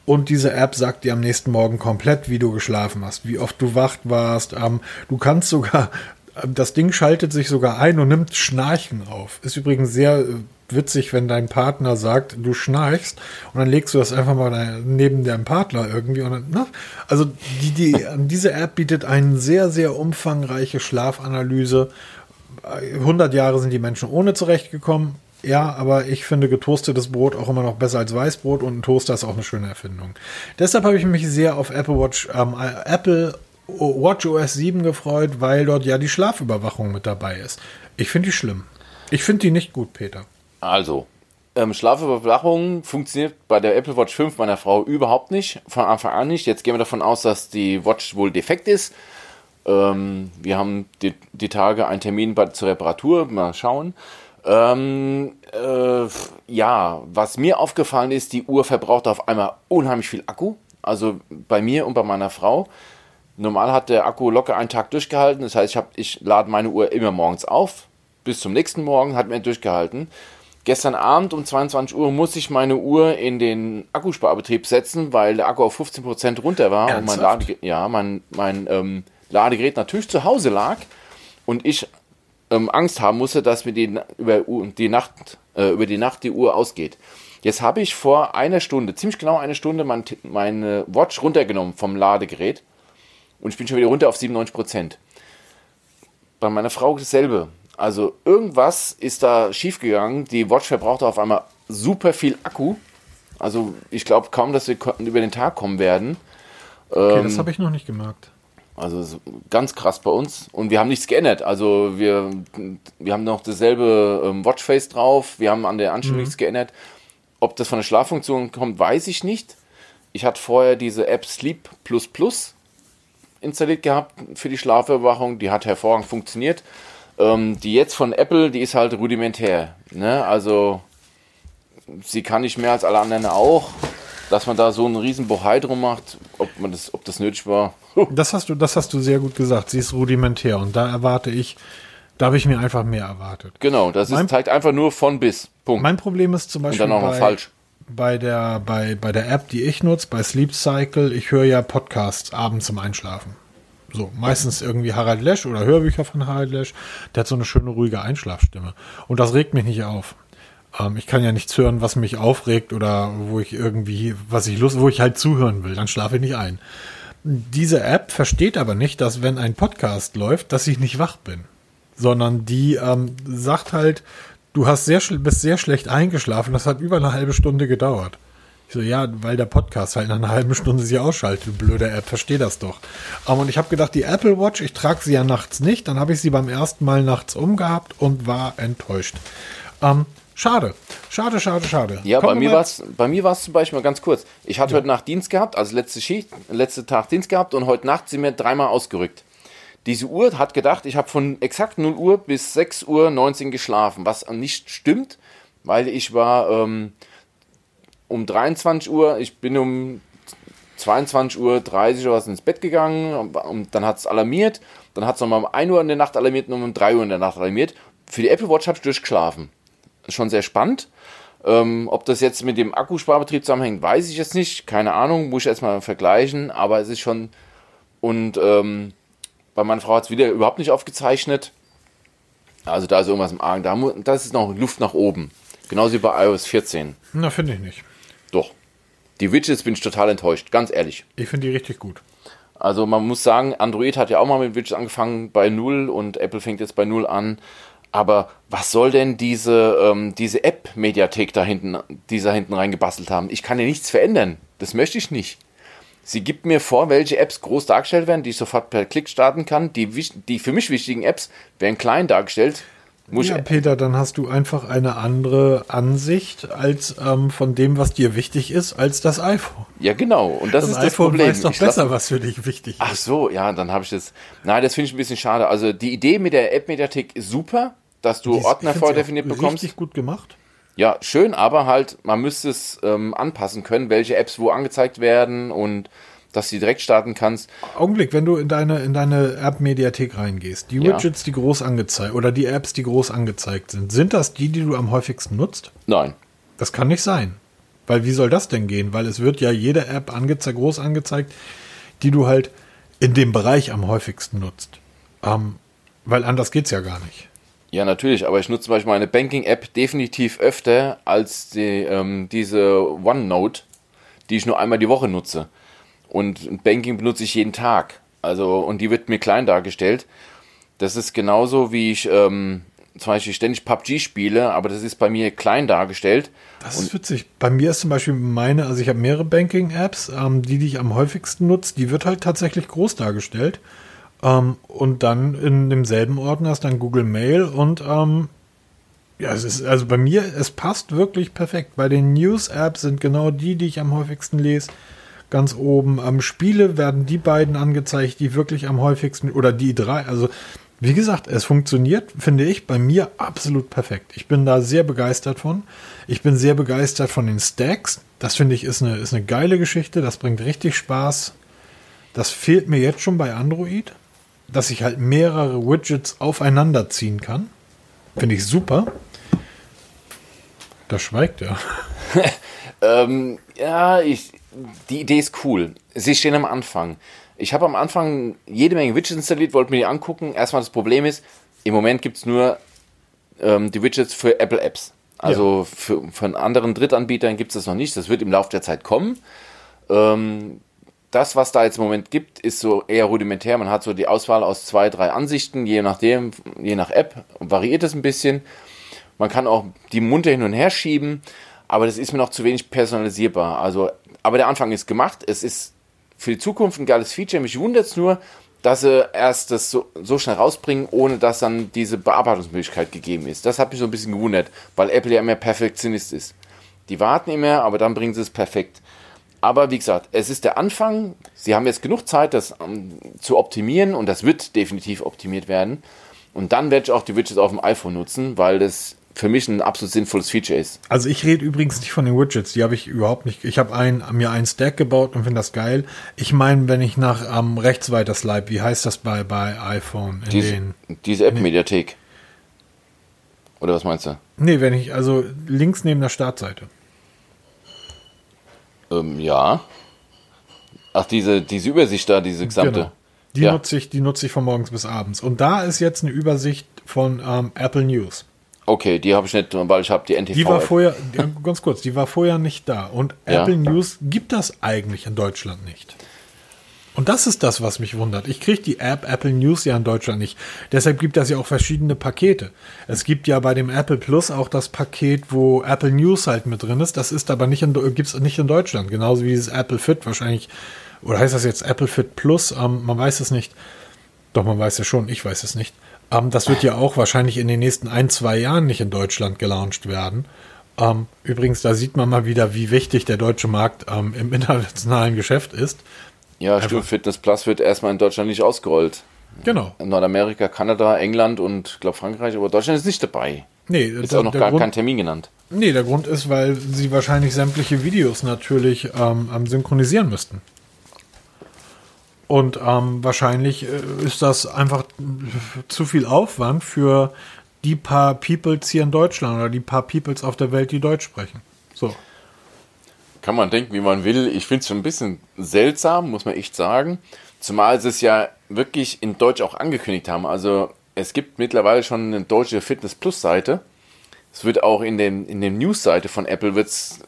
und diese App sagt dir am nächsten Morgen komplett, wie du geschlafen hast, wie oft du wach warst. Ähm, du kannst sogar, das Ding schaltet sich sogar ein und nimmt Schnarchen auf. Ist übrigens sehr äh, witzig, wenn dein Partner sagt, du schnarchst und dann legst du das einfach mal neben deinem Partner irgendwie. Und dann, na, also die, die, diese App bietet eine sehr, sehr umfangreiche Schlafanalyse. 100 Jahre sind die Menschen ohne zurechtgekommen. Ja, aber ich finde getoastetes Brot auch immer noch besser als Weißbrot und ein Toaster ist auch eine schöne Erfindung. Deshalb habe ich mich sehr auf Apple Watch, ähm, Apple Watch OS 7 gefreut, weil dort ja die Schlafüberwachung mit dabei ist. Ich finde die schlimm. Ich finde die nicht gut, Peter. Also, ähm, Schlafüberwachung funktioniert bei der Apple Watch 5 meiner Frau überhaupt nicht. Von Anfang an nicht. Jetzt gehen wir davon aus, dass die Watch wohl defekt ist. Ähm, wir haben die, die, Tage einen Termin bei, zur Reparatur. Mal schauen. Ähm, äh, ja, was mir aufgefallen ist, die Uhr verbraucht auf einmal unheimlich viel Akku. Also bei mir und bei meiner Frau. Normal hat der Akku locker einen Tag durchgehalten. Das heißt, ich, hab, ich lade meine Uhr immer morgens auf. Bis zum nächsten Morgen hat mir durchgehalten. Gestern Abend um 22 Uhr musste ich meine Uhr in den Akkusparbetrieb setzen, weil der Akku auf 15% runter war Ernsthaft? und mein, Lade ja, mein, mein ähm, Ladegerät natürlich zu Hause lag und ich ähm, Angst haben musste, dass mir die, über, die Nacht, äh, über die Nacht die Uhr ausgeht. Jetzt habe ich vor einer Stunde, ziemlich genau eine Stunde, mein, meine Watch runtergenommen vom Ladegerät und ich bin schon wieder runter auf 97%. Bei meiner Frau dasselbe. Also irgendwas ist da schiefgegangen. Die Watch verbraucht auf einmal super viel Akku. Also ich glaube kaum, dass wir über den Tag kommen werden. Okay, ähm, das habe ich noch nicht gemerkt. Also ganz krass bei uns. Und wir haben nichts geändert. Also wir, wir haben noch dasselbe ähm, Watchface drauf. Wir haben an der Anstellung mhm. nichts geändert. Ob das von der Schlaffunktion kommt, weiß ich nicht. Ich hatte vorher diese App Sleep Plus Plus installiert gehabt für die Schlafüberwachung. Die hat hervorragend funktioniert. Ähm, die jetzt von Apple, die ist halt rudimentär. Ne? Also sie kann nicht mehr als alle anderen auch. Dass man da so einen riesen Bohai drum macht, ob, man das, ob das nötig war. Das hast, du, das hast du sehr gut gesagt. Sie ist rudimentär und da erwarte ich, da habe ich mir einfach mehr erwartet. Genau, das ist, zeigt einfach nur von bis. Punkt. Mein Problem ist zum Beispiel. Und dann auch bei, falsch bei der, bei, bei der App, die ich nutze, bei Sleep Cycle, ich höre ja Podcasts abends zum Einschlafen. So, meistens irgendwie Harald Lesch oder Hörbücher von Harald Lesch. Der hat so eine schöne, ruhige Einschlafstimme. Und das regt mich nicht auf. Ähm, ich kann ja nichts hören, was mich aufregt oder wo ich irgendwie, was ich Lust, wo ich halt zuhören will. Dann schlafe ich nicht ein. Diese App versteht aber nicht, dass wenn ein Podcast läuft, dass ich nicht wach bin. Sondern die ähm, sagt halt, du hast sehr, bist sehr schlecht eingeschlafen. Das hat über eine halbe Stunde gedauert. Ich so, ja, weil der Podcast halt nach einer halben Stunde sich ausschaltet. Blöde App, versteh das doch. Um, und ich habe gedacht, die Apple Watch, ich trage sie ja nachts nicht. Dann habe ich sie beim ersten Mal nachts umgehabt und war enttäuscht. Um, schade. Schade, schade, schade. Ja, Kommen bei mir war es zum Beispiel mal ganz kurz. Ich hatte ja. heute Nacht Dienst gehabt, also letzte Schicht, letzte Tag Dienst gehabt und heute Nacht sind wir dreimal ausgerückt. Diese Uhr hat gedacht, ich habe von exakt 0 Uhr bis 6 Uhr 19 geschlafen, was nicht stimmt, weil ich war ähm, um 23 Uhr, ich bin um 22 Uhr 30 oder was ins Bett gegangen und dann hat es alarmiert. Dann hat es nochmal um 1 Uhr in der Nacht alarmiert und um 3 Uhr in der Nacht alarmiert. Für die Apple Watch habe ich durchgeschlafen. Schon sehr spannend. Ähm, ob das jetzt mit dem Akkusparbetrieb zusammenhängt, weiß ich jetzt nicht. Keine Ahnung, muss ich erstmal vergleichen. Aber es ist schon. Und ähm, bei meiner Frau hat es wieder überhaupt nicht aufgezeichnet. Also da ist irgendwas im Argen. Da, das ist noch Luft nach oben. Genauso wie bei iOS 14. Na, finde ich nicht. Doch. Die Widgets bin ich total enttäuscht, ganz ehrlich. Ich finde die richtig gut. Also man muss sagen, Android hat ja auch mal mit Widgets angefangen bei 0 und Apple fängt jetzt bei 0 an. Aber was soll denn diese, ähm, diese App-Mediathek da hinten, die da hinten reingebastelt haben? Ich kann ja nichts verändern. Das möchte ich nicht. Sie gibt mir vor, welche Apps groß dargestellt werden, die ich sofort per Klick starten kann. Die, die für mich wichtigen Apps werden klein dargestellt. Muss ja, Peter, dann hast du einfach eine andere Ansicht als ähm, von dem, was dir wichtig ist, als das iPhone. Ja, genau. Und das, das ist iPhone das Problem. weiß doch ich besser, was für dich wichtig ist. Ach so, ja, dann habe ich das. Nein, das finde ich ein bisschen schade. Also die Idee mit der App-Mediathek ist super, dass du Dies, Ordner vordefiniert bekommst. Richtig gut gemacht. Ja, schön, aber halt, man müsste es ähm, anpassen können, welche Apps wo angezeigt werden und dass du direkt starten kannst. Augenblick, wenn du in deine, in deine App-Mediathek reingehst, die Widgets, ja. die groß angezeigt oder die Apps, die groß angezeigt sind, sind das die, die du am häufigsten nutzt? Nein. Das kann nicht sein. Weil wie soll das denn gehen? Weil es wird ja jede App angezeigt, groß angezeigt, die du halt in dem Bereich am häufigsten nutzt. Ähm, weil anders geht es ja gar nicht. Ja, natürlich, aber ich nutze zum Beispiel meine Banking-App definitiv öfter als die, ähm, diese OneNote, die ich nur einmal die Woche nutze. Und Banking benutze ich jeden Tag. Also, und die wird mir klein dargestellt. Das ist genauso wie ich ähm, zum Beispiel ständig PUBG spiele, aber das ist bei mir klein dargestellt. Das ist witzig. Bei mir ist zum Beispiel meine, also ich habe mehrere Banking-Apps, ähm, die, die ich am häufigsten nutze, die wird halt tatsächlich groß dargestellt. Ähm, und dann in demselben Ordner ist dann Google Mail und ähm, ja, es ist, also bei mir, es passt wirklich perfekt. Bei den News-Apps sind genau die, die ich am häufigsten lese, ganz oben. Am Spiele werden die beiden angezeigt, die wirklich am häufigsten, oder die drei, also wie gesagt, es funktioniert, finde ich, bei mir absolut perfekt. Ich bin da sehr begeistert von. Ich bin sehr begeistert von den Stacks. Das finde ich ist eine, ist eine geile Geschichte. Das bringt richtig Spaß. Das fehlt mir jetzt schon bei Android dass ich halt mehrere Widgets aufeinander ziehen kann. Finde ich super. Da schweigt er. ähm, ja, ich, die Idee ist cool. Sie stehen am Anfang. Ich habe am Anfang jede Menge Widgets installiert, wollte mir die angucken. Erstmal das Problem ist, im Moment gibt es nur ähm, die Widgets für Apple Apps. Also ja. für, von anderen Drittanbietern gibt es das noch nicht. Das wird im Laufe der Zeit kommen. Ähm, das, was da jetzt im Moment gibt, ist so eher rudimentär. Man hat so die Auswahl aus zwei, drei Ansichten, je nachdem, je nach App, variiert es ein bisschen. Man kann auch die Munter hin und her schieben, aber das ist mir noch zu wenig personalisierbar. Also, aber der Anfang ist gemacht. Es ist für die Zukunft ein geiles Feature. Mich wundert es nur, dass sie erst das so, so, schnell rausbringen, ohne dass dann diese Bearbeitungsmöglichkeit gegeben ist. Das hat mich so ein bisschen gewundert, weil Apple ja immer Perfektionist ist. Die warten immer, aber dann bringen sie es perfekt. Aber wie gesagt, es ist der Anfang. Sie haben jetzt genug Zeit, das um, ähm, zu optimieren und das wird definitiv optimiert werden. Und dann werde ich auch die Widgets auf dem iPhone nutzen, weil das für mich ein absolut sinnvolles Feature ist. Also ich rede übrigens nicht von den Widgets, die habe ich überhaupt nicht. Ich habe ein, mir einen Stack gebaut und finde das geil. Ich meine, wenn ich nach ähm, rechts weiter slipe, wie heißt das bei, bei iPhone? diese, den, diese App-Mediathek. Oder was meinst du? Nee, wenn ich, also links neben der Startseite. Ähm, ja. Ach, diese, diese Übersicht da, diese gesamte. Genau. Die, ja. nutze ich, die nutze ich von morgens bis abends. Und da ist jetzt eine Übersicht von ähm, Apple News. Okay, die habe ich nicht, weil ich habe die NTV. Die war vorher, ganz kurz, die war vorher nicht da. Und ja. Apple News gibt das eigentlich in Deutschland nicht. Und das ist das, was mich wundert. Ich kriege die App Apple News ja in Deutschland nicht. Deshalb gibt es ja auch verschiedene Pakete. Es gibt ja bei dem Apple Plus auch das Paket, wo Apple News halt mit drin ist. Das ist aber nicht in, gibt's nicht in Deutschland. Genauso wie dieses Apple Fit wahrscheinlich. Oder heißt das jetzt Apple Fit Plus? Ähm, man weiß es nicht. Doch, man weiß es schon. Ich weiß es nicht. Ähm, das wird ja auch wahrscheinlich in den nächsten ein, zwei Jahren nicht in Deutschland gelauncht werden. Ähm, übrigens, da sieht man mal wieder, wie wichtig der deutsche Markt ähm, im internationalen Geschäft ist. Ja, stimmt. Fitness Plus wird erstmal in Deutschland nicht ausgerollt. Genau. In Nordamerika, Kanada, England und ich glaube Frankreich, aber Deutschland ist nicht dabei. Nee, ist auch noch gar Grund, kein Termin genannt. Nee, der Grund ist, weil sie wahrscheinlich sämtliche Videos natürlich ähm, synchronisieren müssten. Und ähm, wahrscheinlich äh, ist das einfach zu viel Aufwand für die paar Peoples hier in Deutschland oder die paar Peoples auf der Welt, die Deutsch sprechen. So kann man denken, wie man will. Ich finde es schon ein bisschen seltsam, muss man echt sagen. Zumal sie es ja wirklich in Deutsch auch angekündigt haben. Also es gibt mittlerweile schon eine deutsche Fitness Plus Seite. Es wird auch in dem, in dem News-Seite von Apple wird's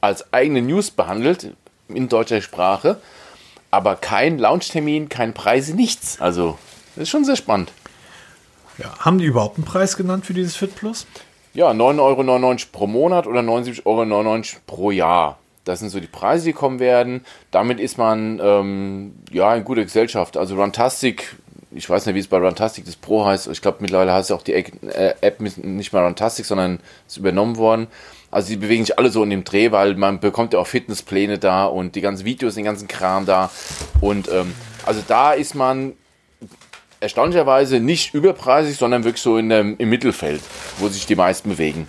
als eigene News behandelt, in deutscher Sprache. Aber kein Launchtermin, kein Preise, nichts. Also, das ist schon sehr spannend. Ja, haben die überhaupt einen Preis genannt für dieses Fit Plus? Ja, 9,99 Euro pro Monat oder 79,99 Euro pro Jahr. Das sind so die Preise, die kommen werden. Damit ist man ähm, ja in guter Gesellschaft. Also Runtastic, ich weiß nicht, wie es bei Runtastic das Pro heißt. Ich glaube, mittlerweile heißt ja auch die äh, App nicht mehr Runtastic, sondern ist übernommen worden. Also die bewegen sich alle so in dem Dreh, weil man bekommt ja auch Fitnesspläne da und die ganzen Videos, den ganzen Kram da. Und ähm, also da ist man erstaunlicherweise nicht überpreisig, sondern wirklich so in dem, im Mittelfeld, wo sich die meisten bewegen.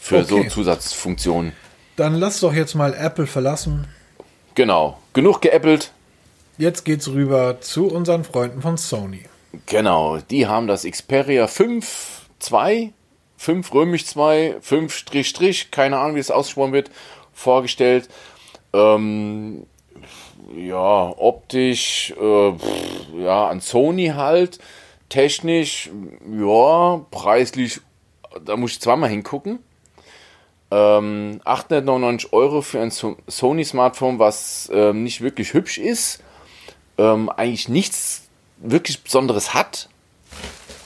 Für okay. so Zusatzfunktionen. Dann lass doch jetzt mal Apple verlassen. Genau. genug geäppelt. Jetzt geht's rüber zu unseren Freunden von Sony. Genau, die haben das Xperia 5 2, 5 römisch 2, 5 Strich Strich, keine Ahnung, wie es ausgesprochen wird, vorgestellt. Ähm, ja, optisch, äh, pff, ja, an Sony halt. Technisch, ja, preislich, da muss ich zweimal hingucken. Ähm, 899 Euro für ein So- Sony-Smartphone, was ähm, nicht wirklich hübsch ist, ähm, eigentlich nichts wirklich Besonderes hat.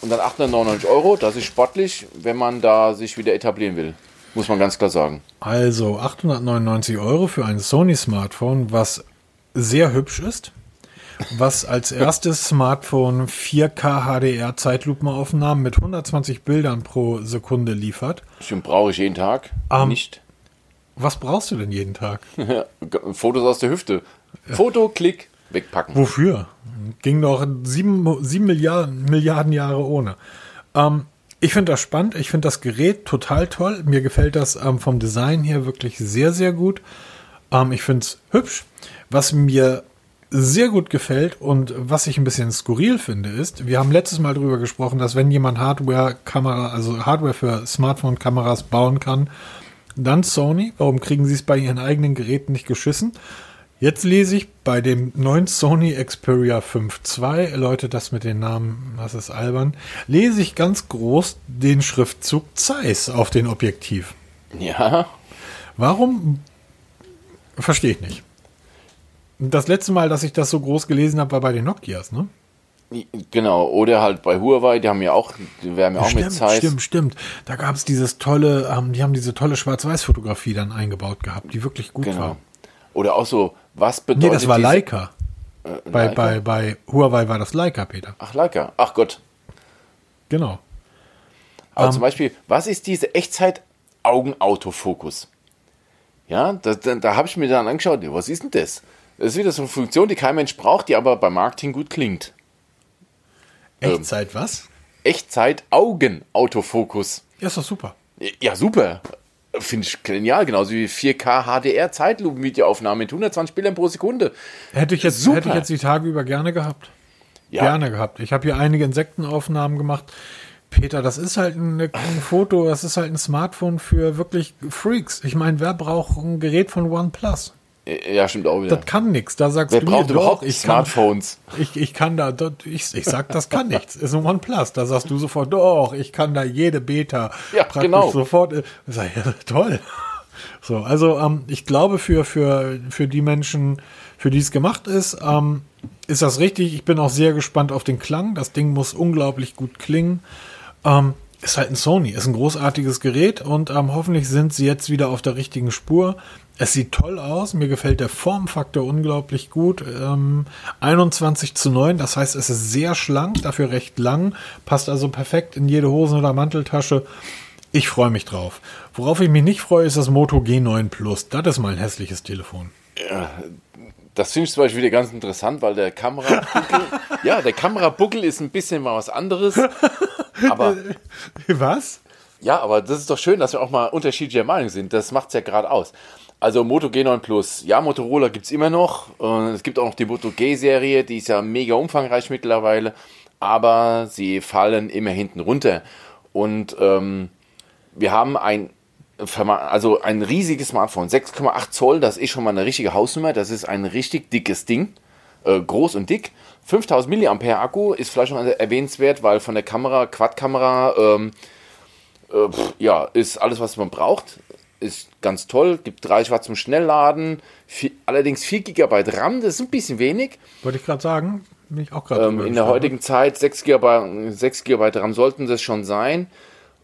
Und dann 899 Euro, das ist sportlich, wenn man da sich wieder etablieren will. Muss man ganz klar sagen. Also 899 Euro für ein Sony-Smartphone, was sehr hübsch ist, was als erstes Smartphone 4K HDR Zeitlupenaufnahmen mit 120 Bildern pro Sekunde liefert. Stimmt, brauche ich jeden Tag. Ähm, Nicht. Was brauchst du denn jeden Tag? Fotos aus der Hüfte. Foto, Klick, wegpacken. Wofür? Ging doch sieben, sieben Milliarden, Milliarden Jahre ohne. Ähm, ich finde das spannend. Ich finde das Gerät total toll. Mir gefällt das ähm, vom Design her wirklich sehr, sehr gut. Ähm, ich finde es hübsch. Was mir sehr gut gefällt und was ich ein bisschen skurril finde, ist, wir haben letztes Mal darüber gesprochen, dass wenn jemand Hardware-Kamera, also Hardware für Smartphone-Kameras bauen kann, dann Sony. Warum kriegen sie es bei ihren eigenen Geräten nicht geschissen? Jetzt lese ich bei dem neuen Sony Xperia 5 II, Leute, das mit den Namen, das ist albern, lese ich ganz groß den Schriftzug Zeiss auf den Objektiv. Ja, Warum? Verstehe ich nicht. Das letzte Mal, dass ich das so groß gelesen habe, war bei den Nokias, ne? genau. Oder halt bei Huawei, die haben ja auch, die werden ja auch stimmt, mit Zeiss. stimmt, stimmt. Da gab es dieses tolle, ähm, die haben diese tolle Schwarz-Weiß-Fotografie dann eingebaut gehabt, die wirklich gut Genau. war. Oder auch so, was bedeutet Nee, das war Leica. Äh, Bei, Leica? bei, bei Huawei war das Leica, Peter. Ach, Leica. Ach Gott. Genau. Aber Ähm. zum Beispiel, was ist diese Echtzeit-Augen-Autofokus? Ja, da, da, da habe ich mir dann angeschaut, was ist denn das? Das ist wieder so eine Funktion, die kein Mensch braucht, die aber beim Marketing gut klingt. Ähm. Echtzeit was? Echtzeit-Augen-Autofokus. Ja, ist doch super. Ja, super. Finde ich genial, genauso wie 4K HDR Zeitlupen-Videoaufnahme mit 120 Bildern pro Sekunde. Hätte ich jetzt, Super. hätte ich jetzt die Tage über gerne gehabt. Ja, Gerne gehabt. Ich habe hier einige Insektenaufnahmen gemacht. Peter, das ist halt ein, ein Foto, das ist halt ein Smartphone für wirklich Freaks. Ich meine, wer braucht ein Gerät von OnePlus? Ja, stimmt auch wieder. Das kann nichts. Da sagst Wer du braucht mir, überhaupt doch, ich kann, Smartphones? ich, ich kann da, ich, ich sag, das kann nichts. Ist ein OnePlus. Da sagst du sofort, doch, ich kann da jede Beta Ja, praktisch genau. sofort. äh, Sag ja, toll. So, also ähm, ich glaube für, für, für die Menschen, für die es gemacht ist, ähm, ist das richtig. Ich bin auch sehr gespannt auf den Klang. Das Ding muss unglaublich gut klingen. Ähm, ist halt ein Sony, ist ein großartiges Gerät und ähm, hoffentlich sind sie jetzt wieder auf der richtigen Spur. Es sieht toll aus, mir gefällt der Formfaktor unglaublich gut. Ähm, 21 zu 9, das heißt, es ist sehr schlank, dafür recht lang, passt also perfekt in jede Hosen- oder Manteltasche. Ich freue mich drauf. Worauf ich mich nicht freue, ist das Moto G9 Plus. Das ist mal ein hässliches Telefon. Das finde ich zum Beispiel wieder ganz interessant, weil der Kamerabuckel, ja, der Kamerabuckel ist ein bisschen mal was anderes. Aber Was? ja, aber das ist doch schön, dass wir auch mal unterschiedlicher Meinung sind. Das macht es ja gerade aus. Also Moto G9 Plus, ja, Motorola gibt es immer noch. Es gibt auch noch die Moto G-Serie, die ist ja mega umfangreich mittlerweile. Aber sie fallen immer hinten runter. Und ähm, wir haben ein, also ein riesiges Smartphone, 6,8 Zoll, das ist schon mal eine richtige Hausnummer. Das ist ein richtig dickes Ding, äh, groß und dick. 5000 mAh Akku ist vielleicht noch erwähnenswert, weil von der Kamera, Quad-Kamera, ähm, äh, ja, ist alles, was man braucht. Ist ganz toll, gibt 30 Watt zum Schnellladen, vier, allerdings 4 GB RAM, das ist ein bisschen wenig. Wollte ich gerade sagen. Bin ich auch gerade Ähm, in der heutigen Zeit 6 GB, 6 GB RAM sollten das schon sein.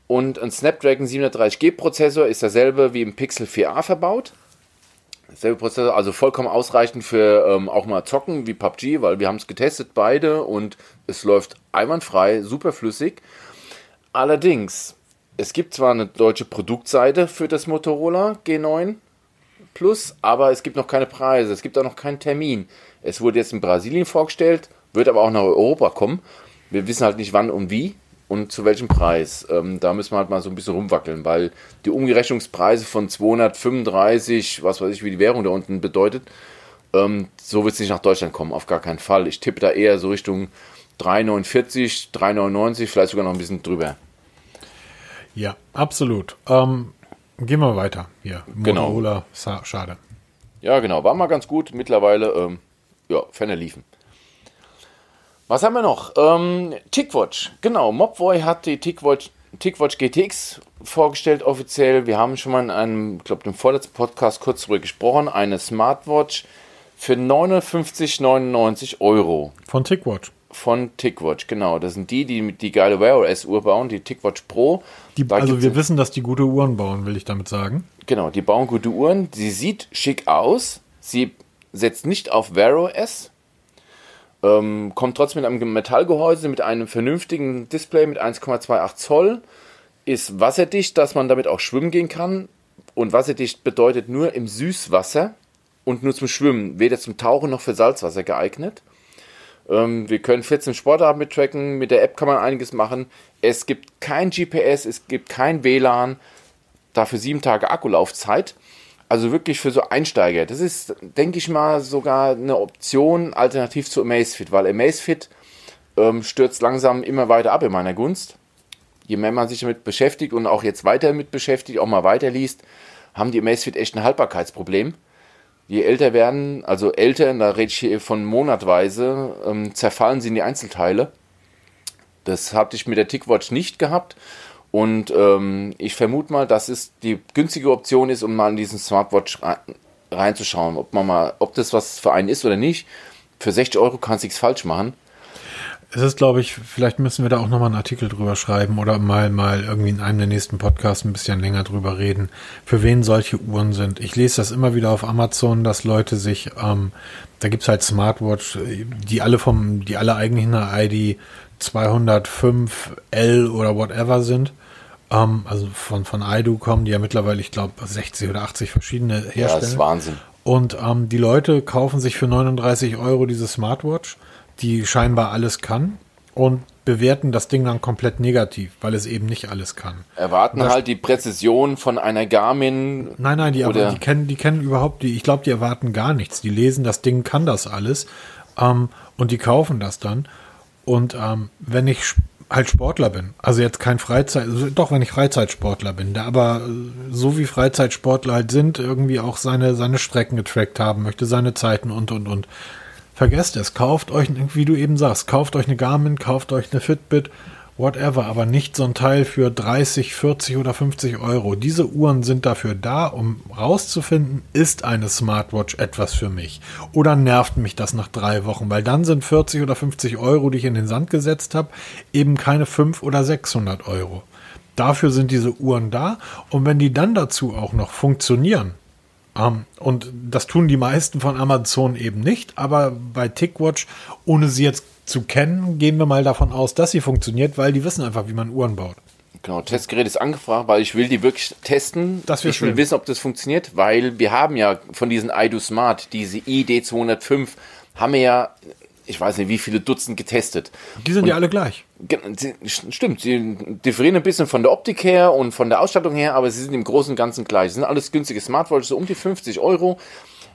Und ein Snapdragon 730G Prozessor ist derselbe wie im Pixel 4a verbaut. Selbe Prozessor, also vollkommen ausreichend für ähm, auch mal zocken wie PUBG, weil wir haben es getestet beide und es läuft einwandfrei, super flüssig. Allerdings, es gibt zwar eine deutsche Produktseite für das Motorola G9 Plus, aber es gibt noch keine Preise, es gibt auch noch keinen Termin. Es wurde jetzt in Brasilien vorgestellt, wird aber auch nach Europa kommen. Wir wissen halt nicht wann und wie und zu welchem Preis. Ähm, da müssen wir halt mal so ein bisschen rumwackeln, weil die Umgerechnungspreise von 235, was weiß ich, wie die Währung da unten bedeutet, Ähm, so wird es nicht nach Deutschland kommen, auf gar keinen Fall. Ich tippe da eher so Richtung 3,49, 3,99, vielleicht sogar noch ein bisschen drüber. Ja, absolut. Ähm, gehen wir weiter. Hier, Genau. Motorola, sa- schade. Ja, genau, war mal ganz gut. Mittlerweile, ähm, ja, Fenner liefen. Was haben wir noch? Ähm, Tickwatch. Genau, Mobboy hat die Tickwatch, Tickwatch GTX vorgestellt offiziell. Wir haben schon mal in einem, ich glaube, dem vorletzten Podcast kurz darüber gesprochen. Eine Smartwatch für 59,99 Euro Von Tickwatch. Von Tickwatch. Genau, das sind die, die die geile Wear OS Uhr bauen, die Tickwatch Pro. Die, also wir wissen, dass die gute Uhren bauen, will ich damit sagen. Genau, die bauen gute Uhren. Sie sieht schick aus. Sie setzt nicht auf Wear OS. Ähm, kommt trotzdem mit einem Metallgehäuse, mit einem vernünftigen Display mit 1,28 Zoll. Ist wasserdicht, dass man damit auch schwimmen gehen kann. Und wasserdicht bedeutet nur im Süßwasser und nur zum Schwimmen, weder zum Tauchen noch für Salzwasser geeignet. Ähm, wir können 14 Sportarten mit tracken. Mit der App kann man einiges machen. Es gibt kein GPS, es gibt kein WLAN. Dafür sieben Tage Akkulaufzeit. Also wirklich für so Einsteiger. Das ist, denke ich mal, sogar eine Option alternativ zu Amazfit, weil Amazfit ähm, stürzt langsam immer weiter ab in meiner Gunst. Je mehr man sich damit beschäftigt und auch jetzt weiter mit beschäftigt, auch mal weiterliest, haben die Amazfit echt ein Haltbarkeitsproblem. Je älter werden, also älter, da rede ich hier von monatweise, ähm, zerfallen sie in die Einzelteile. Das hatte ich mit der Tickwatch nicht gehabt. Und ähm, ich vermute mal, dass es die günstige Option ist, um mal in diesen Smartwatch rein, reinzuschauen, ob man mal, ob das was für einen ist oder nicht. Für 60 Euro kannst du nichts falsch machen. Es ist, glaube ich, vielleicht müssen wir da auch nochmal einen Artikel drüber schreiben oder mal, mal irgendwie in einem der nächsten Podcasts ein bisschen länger drüber reden, für wen solche Uhren sind. Ich lese das immer wieder auf Amazon, dass Leute sich, ähm, da gibt's halt Smartwatch, die alle vom, die alle eigentlich in der ID 205L oder whatever sind. Ähm, also von, von IDU kommen, die ja mittlerweile, ich glaube, 60 oder 80 verschiedene Ja, das herstellen. ist Wahnsinn. Und ähm, die Leute kaufen sich für 39 Euro diese Smartwatch, die scheinbar alles kann und bewerten das Ding dann komplett negativ, weil es eben nicht alles kann. Erwarten halt die Präzision von einer Garmin. Nein, nein, die, Oder- aber, die kennen, die kennen überhaupt, die, ich glaube, die erwarten gar nichts. Die lesen, das Ding kann das alles ähm, und die kaufen das dann. Und ähm, wenn ich halt Sportler bin, also jetzt kein Freizeit, also doch, wenn ich Freizeitsportler bin, der aber äh, so wie Freizeitsportler halt sind, irgendwie auch seine, seine Strecken getrackt haben möchte, seine Zeiten und, und, und. Vergesst es, kauft euch, wie du eben sagst, kauft euch eine Garmin, kauft euch eine Fitbit, whatever, aber nicht so ein Teil für 30, 40 oder 50 Euro. Diese Uhren sind dafür da, um rauszufinden, ist eine Smartwatch etwas für mich? Oder nervt mich das nach drei Wochen? Weil dann sind 40 oder 50 Euro, die ich in den Sand gesetzt habe, eben keine 5 oder 600 Euro. Dafür sind diese Uhren da. Und wenn die dann dazu auch noch funktionieren, ähm, und das tun die meisten von Amazon eben nicht, aber bei TickWatch, ohne sie jetzt zu kennen, gehen wir mal davon aus, dass sie funktioniert, weil die wissen einfach, wie man Uhren baut. Genau, Testgerät ist angefragt, weil ich will die wirklich testen. Das ich will schön. wissen, ob das funktioniert, weil wir haben ja von diesen iDo Smart, diese ID205, haben wir ja, ich weiß nicht, wie viele Dutzend getestet. Die sind ja alle gleich. Stimmt, sie differieren ein bisschen von der Optik her und von der Ausstattung her, aber sie sind im Großen und Ganzen gleich. Sie sind alles günstige Smartwatches, so um die 50 Euro,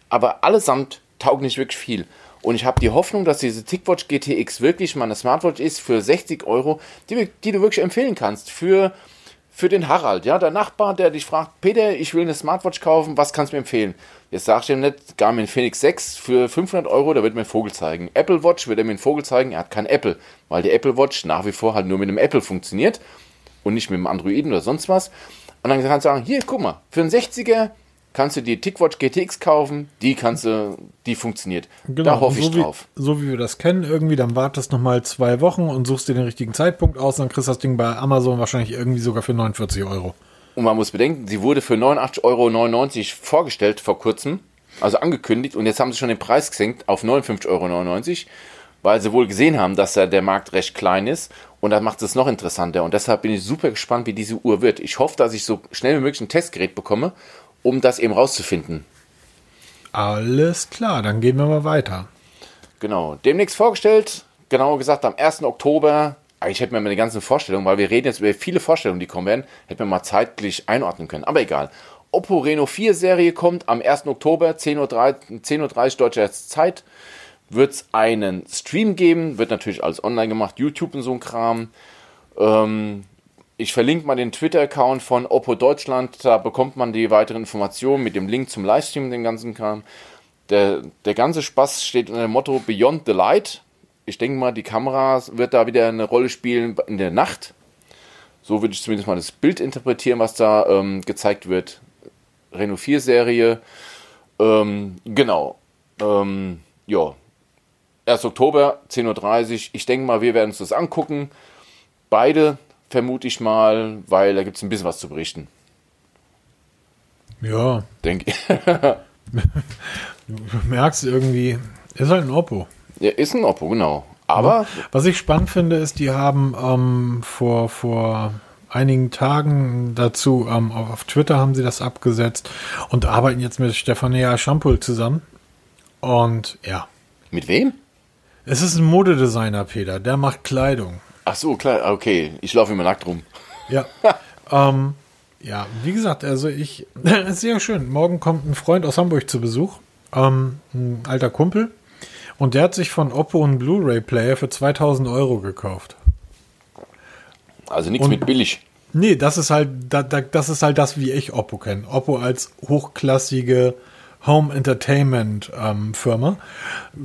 aber allesamt taugen nicht wirklich viel. Und ich habe die Hoffnung, dass diese TicWatch GTX wirklich mal eine Smartwatch ist für 60 Euro, die, die du wirklich empfehlen kannst für, für den Harald, ja, der Nachbar, der dich fragt, Peter, ich will eine Smartwatch kaufen, was kannst du mir empfehlen? Jetzt sagst du ihm nicht, Garmin Phoenix 6 für 500 Euro, da wird mir ein Vogel zeigen. Apple Watch wird er mir einen Vogel zeigen, er hat kein Apple, weil die Apple Watch nach wie vor halt nur mit dem Apple funktioniert und nicht mit dem Androiden oder sonst was. Und dann kannst du sagen, hier, guck mal, für einen 60er kannst du die TicWatch GTX kaufen, die kannst du, die funktioniert. Da hoffe ich Genau, so drauf. Wie, so wie wir das kennen, irgendwie, dann wartest noch mal zwei Wochen und suchst dir den richtigen Zeitpunkt aus, dann kriegst du das Ding bei Amazon wahrscheinlich irgendwie sogar für 49 Euro. Und man muss bedenken, sie wurde für 89,99 Euro vorgestellt vor kurzem, also angekündigt, und jetzt haben sie schon den Preis gesenkt auf 59,99 Euro, weil sie wohl gesehen haben, dass der Markt recht klein ist. Und das macht es noch interessanter. Und deshalb bin ich super gespannt, wie diese Uhr wird. Ich hoffe, dass ich so schnell wie möglich ein Testgerät bekomme, um das eben rauszufinden. Alles klar, dann gehen wir mal weiter. Genau. Demnächst vorgestellt, genauer gesagt am 1. Oktober. Eigentlich hätten wir mal eine ganze Vorstellung, weil wir reden jetzt über viele Vorstellungen, die kommen werden, hätten wir mal zeitlich einordnen können. Aber egal. Oppo Reno 4 Serie kommt am 1. Oktober, 10.30 Uhr, 10 Uhr deutscher Zeit, wird es einen Stream geben, wird natürlich alles online gemacht, YouTube und so ein Kram. Ähm, ich verlinke mal den Twitter-Account von Oppo Deutschland, da bekommt man die weiteren Informationen mit dem Link zum Livestream, den ganzen Kram. Der, der ganze Spaß steht unter dem Motto Beyond the Light. Ich denke mal, die Kamera wird da wieder eine Rolle spielen in der Nacht. So würde ich zumindest mal das Bild interpretieren, was da ähm, gezeigt wird. Renault 4 Serie. Ähm, genau. Ähm, ja. 1. Oktober, 10.30 Uhr. Ich denke mal, wir werden uns das angucken. Beide vermute ich mal, weil da gibt es ein bisschen was zu berichten. Ja. Denke ich. du merkst irgendwie, ist halt ein Oppo. Ja, ist ein Oppo, genau. Aber. Was ich spannend finde, ist, die haben ähm, vor, vor einigen Tagen dazu, ähm, auf Twitter haben sie das abgesetzt und arbeiten jetzt mit Stefania Schampul zusammen. Und ja. Mit wem? Es ist ein Modedesigner, Peter, der macht Kleidung. Ach so, klar, okay. Ich laufe immer nackt rum. Ja. ähm, ja, wie gesagt, also ich, ist sehr schön. Morgen kommt ein Freund aus Hamburg zu Besuch, ähm, ein alter Kumpel. Und der hat sich von Oppo einen Blu-ray-Player für 2000 Euro gekauft. Also nichts mit billig. Nee, das ist halt, da, da, das ist halt das, wie ich Oppo kenne. Oppo als hochklassige Home Entertainment ähm, Firma.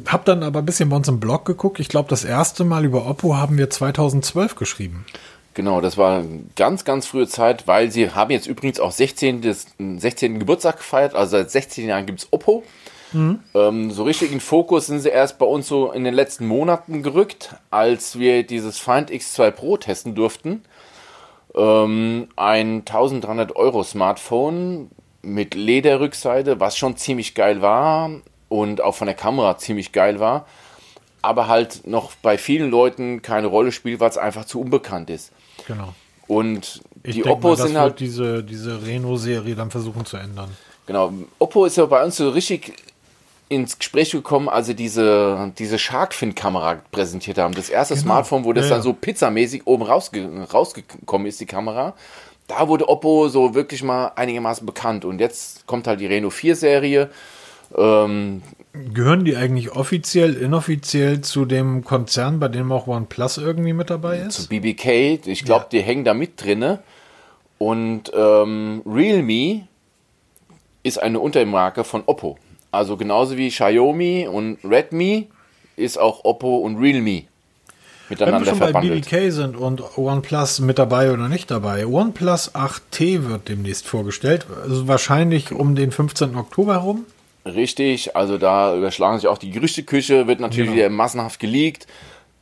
Hab dann aber ein bisschen bei uns im Blog geguckt. Ich glaube, das erste Mal über Oppo haben wir 2012 geschrieben. Genau, das war ganz, ganz frühe Zeit, weil sie haben jetzt übrigens auch 16. Des, 16. Geburtstag gefeiert. Also seit 16 Jahren gibt es Oppo. Mhm. Ähm, so richtig in Fokus sind sie erst bei uns so in den letzten Monaten gerückt, als wir dieses Find X2 Pro testen durften. Ähm, ein 1300 Euro Smartphone mit Lederrückseite, was schon ziemlich geil war und auch von der Kamera ziemlich geil war, aber halt noch bei vielen Leuten keine Rolle spielt, weil es einfach zu unbekannt ist. Genau. Und ich die Oppo mal, sind halt diese diese Reno-Serie dann versuchen zu ändern. Genau. Oppo ist ja bei uns so richtig ins Gespräch gekommen, als sie diese, diese Sharkfin-Kamera präsentiert haben. Das erste genau. Smartphone, wo das ja, dann so pizzamäßig oben rausge rausgekommen ist, die Kamera. Da wurde Oppo so wirklich mal einigermaßen bekannt. Und jetzt kommt halt die Reno 4-Serie. Ähm, Gehören die eigentlich offiziell, inoffiziell zu dem Konzern, bei dem auch OnePlus irgendwie mit dabei ist? Zu BBK. Ich glaube, ja. die hängen da mit drinne. Und ähm, Realme ist eine Untermarke von Oppo. Also genauso wie Xiaomi und Redmi ist auch Oppo und Realme miteinander Wenn wir schon verbandelt. bei BBK sind und OnePlus mit dabei oder nicht dabei. OnePlus 8T wird demnächst vorgestellt, also wahrscheinlich um den 15. Oktober herum. Richtig, also da überschlagen sich auch die Gerüchteküche, wird natürlich genau. wieder massenhaft geleakt.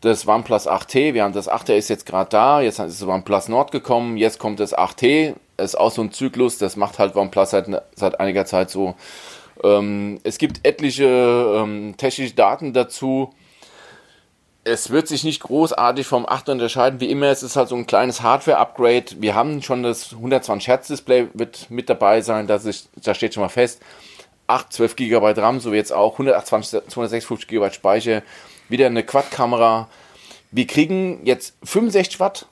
Das OnePlus 8T, wir haben das 8T ist jetzt gerade da, jetzt ist das OnePlus Nord gekommen, jetzt kommt das 8T, ist auch so ein Zyklus, das macht halt OnePlus seit, seit einiger Zeit so ähm, es gibt etliche ähm, technische Daten dazu. Es wird sich nicht großartig vom 8 unterscheiden. Wie immer, es ist halt so ein kleines Hardware-Upgrade. Wir haben schon das 120 Hertz Display wird mit dabei sein. Das ist, da steht schon mal fest. 8, 12 GB RAM, so wie jetzt auch. 128, 256 GB Speicher. Wieder eine Quad-Kamera. Wir kriegen jetzt 65 Watt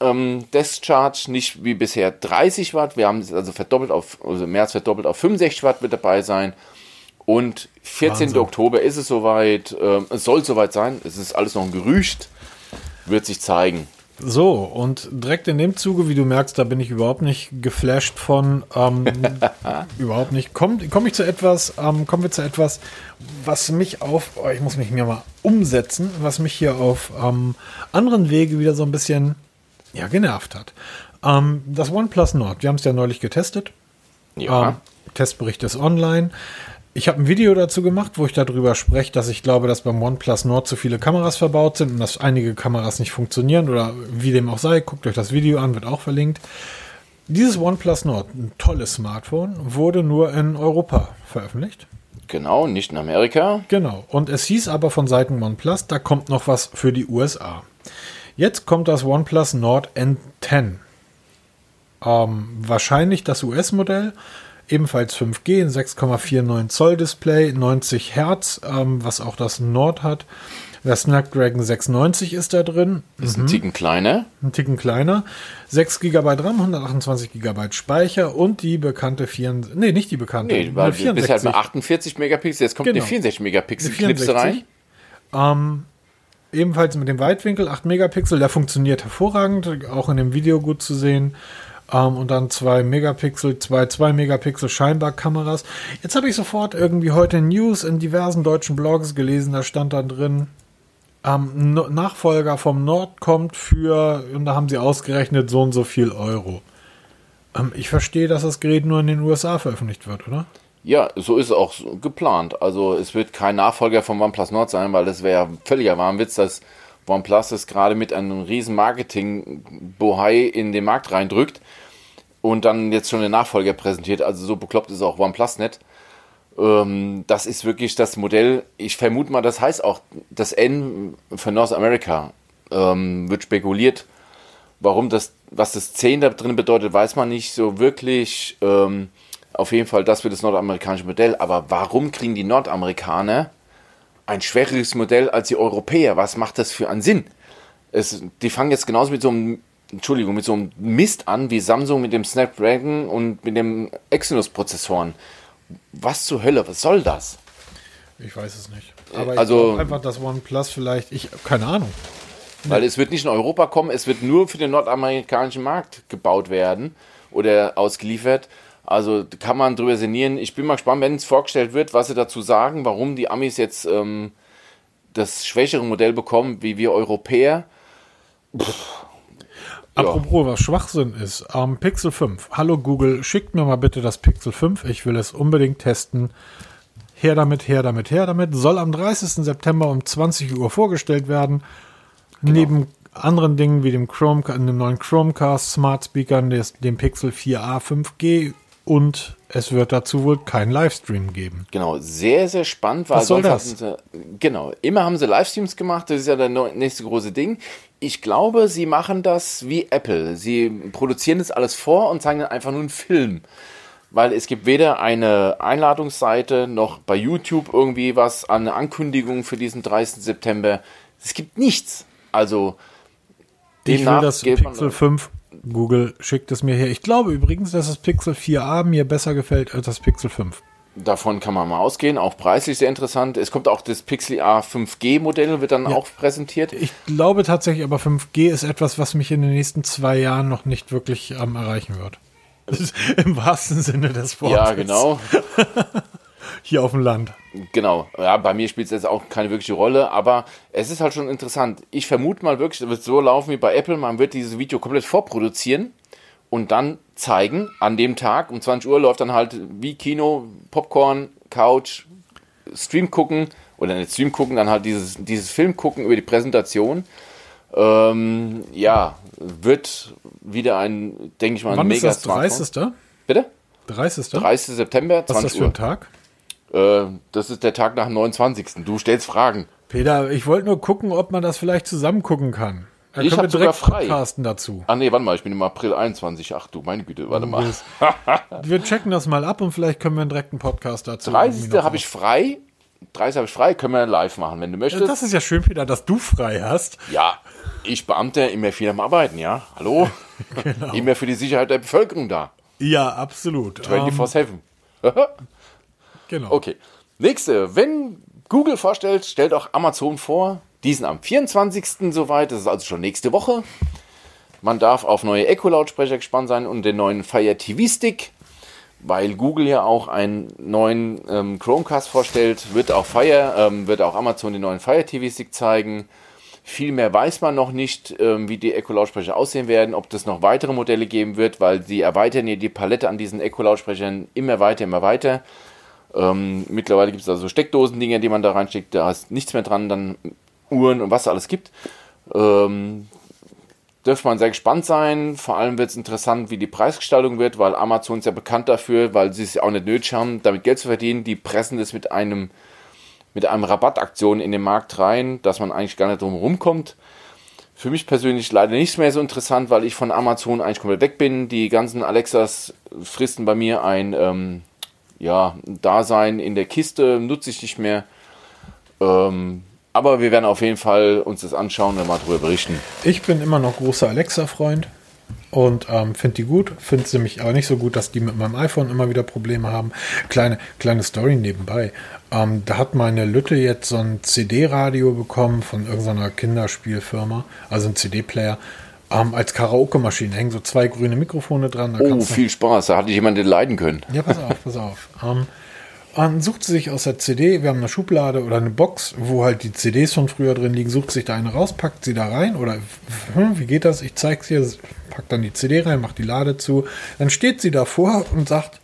ähm, Discharge, nicht wie bisher 30 Watt. Wir haben es also verdoppelt auf, also mehr als verdoppelt auf 65 Watt wird dabei sein. Und 14. Wahnsinn. Oktober ist es soweit. Ähm, es soll soweit sein. Es ist alles noch ein Gerücht. Wird sich zeigen. So, und direkt in dem Zuge, wie du merkst, da bin ich überhaupt nicht geflasht von, ähm, überhaupt nicht. Komme komm ich zu etwas, ähm, kommen wir zu etwas, was mich auf, oh, ich muss mich mir mal umsetzen, was mich hier auf ähm, anderen Wege wieder so ein bisschen ja, genervt hat. Ähm, das OnePlus Nord, wir haben es ja neulich getestet. Ja. Ähm, Testbericht ist online. Ich habe ein Video dazu gemacht, wo ich darüber spreche, dass ich glaube, dass beim OnePlus Nord zu viele Kameras verbaut sind und dass einige Kameras nicht funktionieren oder wie dem auch sei. Guckt euch das Video an, wird auch verlinkt. Dieses OnePlus Nord, ein tolles Smartphone, wurde nur in Europa veröffentlicht. Genau, nicht in Amerika. Genau. Und es hieß aber von Seiten OnePlus, da kommt noch was für die USA. Jetzt kommt das OnePlus Nord N10. Ähm, wahrscheinlich das US-Modell. Ebenfalls 5G, ein 6,49 Zoll Display, 90 Hertz, ähm, was auch das Nord hat. Der Snapdragon 690 ist da drin. Ist ein Ticken kleiner. Ein Ticken kleiner. 6 GB RAM, 128 GB Speicher und die bekannte 64, nee, nicht die bekannte. Nee, weil eine du bist halt mit 48 Megapixel, jetzt kommt Genau. eine 64 Megapixel Klipse 64. rein. Ebenfalls mit dem Weitwinkel, 8 Megapixel, der funktioniert hervorragend, auch in dem Video gut zu sehen. Ähm, und dann 2 Megapixel, zwei 2 Megapixel Scheinbar-Kameras. Jetzt habe ich sofort irgendwie heute News in diversen deutschen Blogs gelesen, da stand dann drin, ähm, Nachfolger vom Nord kommt für, und da haben sie ausgerechnet, so und so viel Euro. Ähm, ich verstehe, dass das Gerät nur in den USA veröffentlicht wird, oder? Ja, so ist es auch geplant. Also es wird kein Nachfolger vom OnePlus Nord sein, weil das wäre ja völliger Wahnwitz, dass OnePlus es gerade mit einem riesen Marketing-Bohai in den Markt reindrückt und dann jetzt schon den Nachfolger präsentiert. Also so bekloppt ist auch OnePlus nicht. Ähm, das ist wirklich das Modell. Ich vermute mal, das heißt auch das N für North America. Ähm, wird spekuliert. Warum das, was das 10 da drin bedeutet, weiß man nicht so wirklich. Ähm, auf jeden Fall das für das nordamerikanische Modell. Aber warum kriegen die Nordamerikaner ein schwächeres Modell als die Europäer? Was macht das für einen Sinn? Es, die fangen jetzt genauso mit so einem, Entschuldigung, mit so einem Mist an wie Samsung mit dem Snapdragon und mit dem Exynos-Prozessoren. Was zur Hölle, was soll das? Ich weiß es nicht. Aber also- einfach, dass OnePlus vielleicht, ich keine Ahnung. Weil es wird nicht in Europa kommen, es wird nur für den nordamerikanischen Markt gebaut werden oder ausgeliefert. Also kann man drüber sinnieren. Ich bin mal gespannt, wenn es vorgestellt wird, was sie dazu sagen, warum die Amis jetzt ähm, das schwächere Modell bekommen, wie wir Europäer. Apropos, was Schwachsinn ist, ähm, Pixel 5. Hallo Google, schickt mir mal bitte das Pixel 5. Ich will es unbedingt testen. Her damit, her damit, her damit. Soll am 30. September um 20 Uhr vorgestellt werden. Neben anderen Dingen wie dem Chrome, dem neuen Chromecast, Smart Speakern, des, dem Pixel 4a 5G und es wird dazu wohl keinen Livestream geben. Genau, sehr, sehr spannend. Weil Was soll hatten Sie, genau, immer haben sie Livestreams gemacht, das ist ja das nächste große Ding. Ich glaube, sie machen das wie Apple. Sie produzieren das alles vor und zeigen dann einfach nur einen Film. Weil es gibt weder eine Einladungsseite noch bei YouTube irgendwie was an Ankündigungen für diesen 30. September. Es gibt nichts. Also, Ich will das man- Pixel 5. Google schickt es mir her. Ich glaube übrigens, dass das Pixel 4a mir besser gefällt als das Pixel 5. Davon kann man mal ausgehen, auch preislich sehr interessant. Es kommt auch das Pixel A 5G Modell, wird dann auch präsentiert. Ich glaube tatsächlich, aber 5G ist etwas, was mich in den nächsten zwei Jahren noch nicht wirklich ähm, erreichen wird. Im wahrsten Sinne des Wortes. Ja, genau. Hier auf dem Land. Genau. Ja, bei mir spielt es jetzt auch keine wirkliche Rolle, aber es ist halt schon interessant. Ich vermute mal wirklich, es wird so laufen wie bei Apple. Man wird dieses Video komplett vorproduzieren und dann zeigen. An dem Tag um 20 Uhr läuft dann halt wie Kino, Popcorn, Couch, Stream gucken oder nicht Stream gucken, dann halt dieses, dieses Film gucken über die Präsentation. Ähm, ja, wird wieder ein, denke ich mal, ein Wann ist mega das? 30. Bitte? 30. 30. September, Was ist das 20 für Uhr. ein Tag? Äh, das ist der Tag nach dem 29. Du stellst Fragen. Peter, ich wollte nur gucken, ob man das vielleicht zusammen gucken kann. Da Ich können wir hab sogar direkt frei. podcasten dazu. Ah nee, warte mal, ich bin im April 21. Ach du, meine Güte, warte mal. Wir checken das mal ab und vielleicht können wir einen direkten Podcast dazu. 30. irgendwie noch habe ich frei. 30 habe ich frei, können wir live machen, wenn du möchtest. Das ist ja schön, Peter, dass du frei hast. ja, ich Beamter immer viel am Arbeiten, ja. Hallo? Genau. Immer für die Sicherheit der Bevölkerung da. Ja, absolut. Ähm, 24-7. genau. Okay. Nächste. Wenn Google vorstellt, stellt auch Amazon vor. Diesen am 24. soweit. Das ist also schon nächste Woche. Man darf auf neue Echo-Lautsprecher gespannt sein und den neuen Fire TV Stick. Weil Google ja auch einen neuen ähm, Chromecast vorstellt, wird auch Fire, ähm, wird auch Amazon den neuen Fire TV Stick zeigen. Viel mehr weiß man noch nicht, ähm, wie die Echo-Lautsprecher aussehen werden, ob das noch weitere Modelle geben wird, weil sie erweitern ja die Palette an diesen Echo-Lautsprechern immer weiter, immer weiter. Ähm, mittlerweile gibt es also Steckdosen-Dinger, die man da reinsteckt, da ist nichts mehr dran, dann Uhren und was da alles gibt. Ähm, dürfte man sehr gespannt sein. Vor allem wird es interessant, wie die Preisgestaltung wird, weil Amazon ist ja bekannt dafür, weil sie es ja auch nicht nötig haben, damit Geld zu verdienen. Die pressen das mit einem mit einem Rabattaktion in den Markt rein, dass man eigentlich gar nicht drum rumkommt. Für mich persönlich leider nicht mehr so interessant, weil ich von Amazon eigentlich komplett weg bin. Die ganzen Alexas fristen bei mir ein ähm, ja, Dasein in der Kiste, nutze ich nicht mehr. Ähm, aber wir werden auf jeden Fall uns das anschauen und mal darüber berichten. Ich bin immer noch großer Alexa-Freund und ähm, finde die gut. Finde sie mich aber nicht so gut, dass die mit meinem iPhone immer wieder Probleme haben. Kleine, kleine Story nebenbei. Ähm, da hat meine Lütte jetzt so ein CD-Radio bekommen von irgendeiner Kinderspielfirma, also ein CD-Player. Ähm, als Karaoke-Maschine hängen so zwei grüne Mikrofone dran. oh, viel Spaß. Da hatte ich jemanden leiden können. Ja, pass auf, pass auf. Ähm, dann sucht sie sich aus der CD, wir haben eine Schublade oder eine Box, wo halt die CDs von früher drin liegen, sucht sich da eine raus, packt sie da rein oder hm, wie geht das? Ich zeig's ihr, packt dann die CD rein, macht die Lade zu. Dann steht sie davor und sagt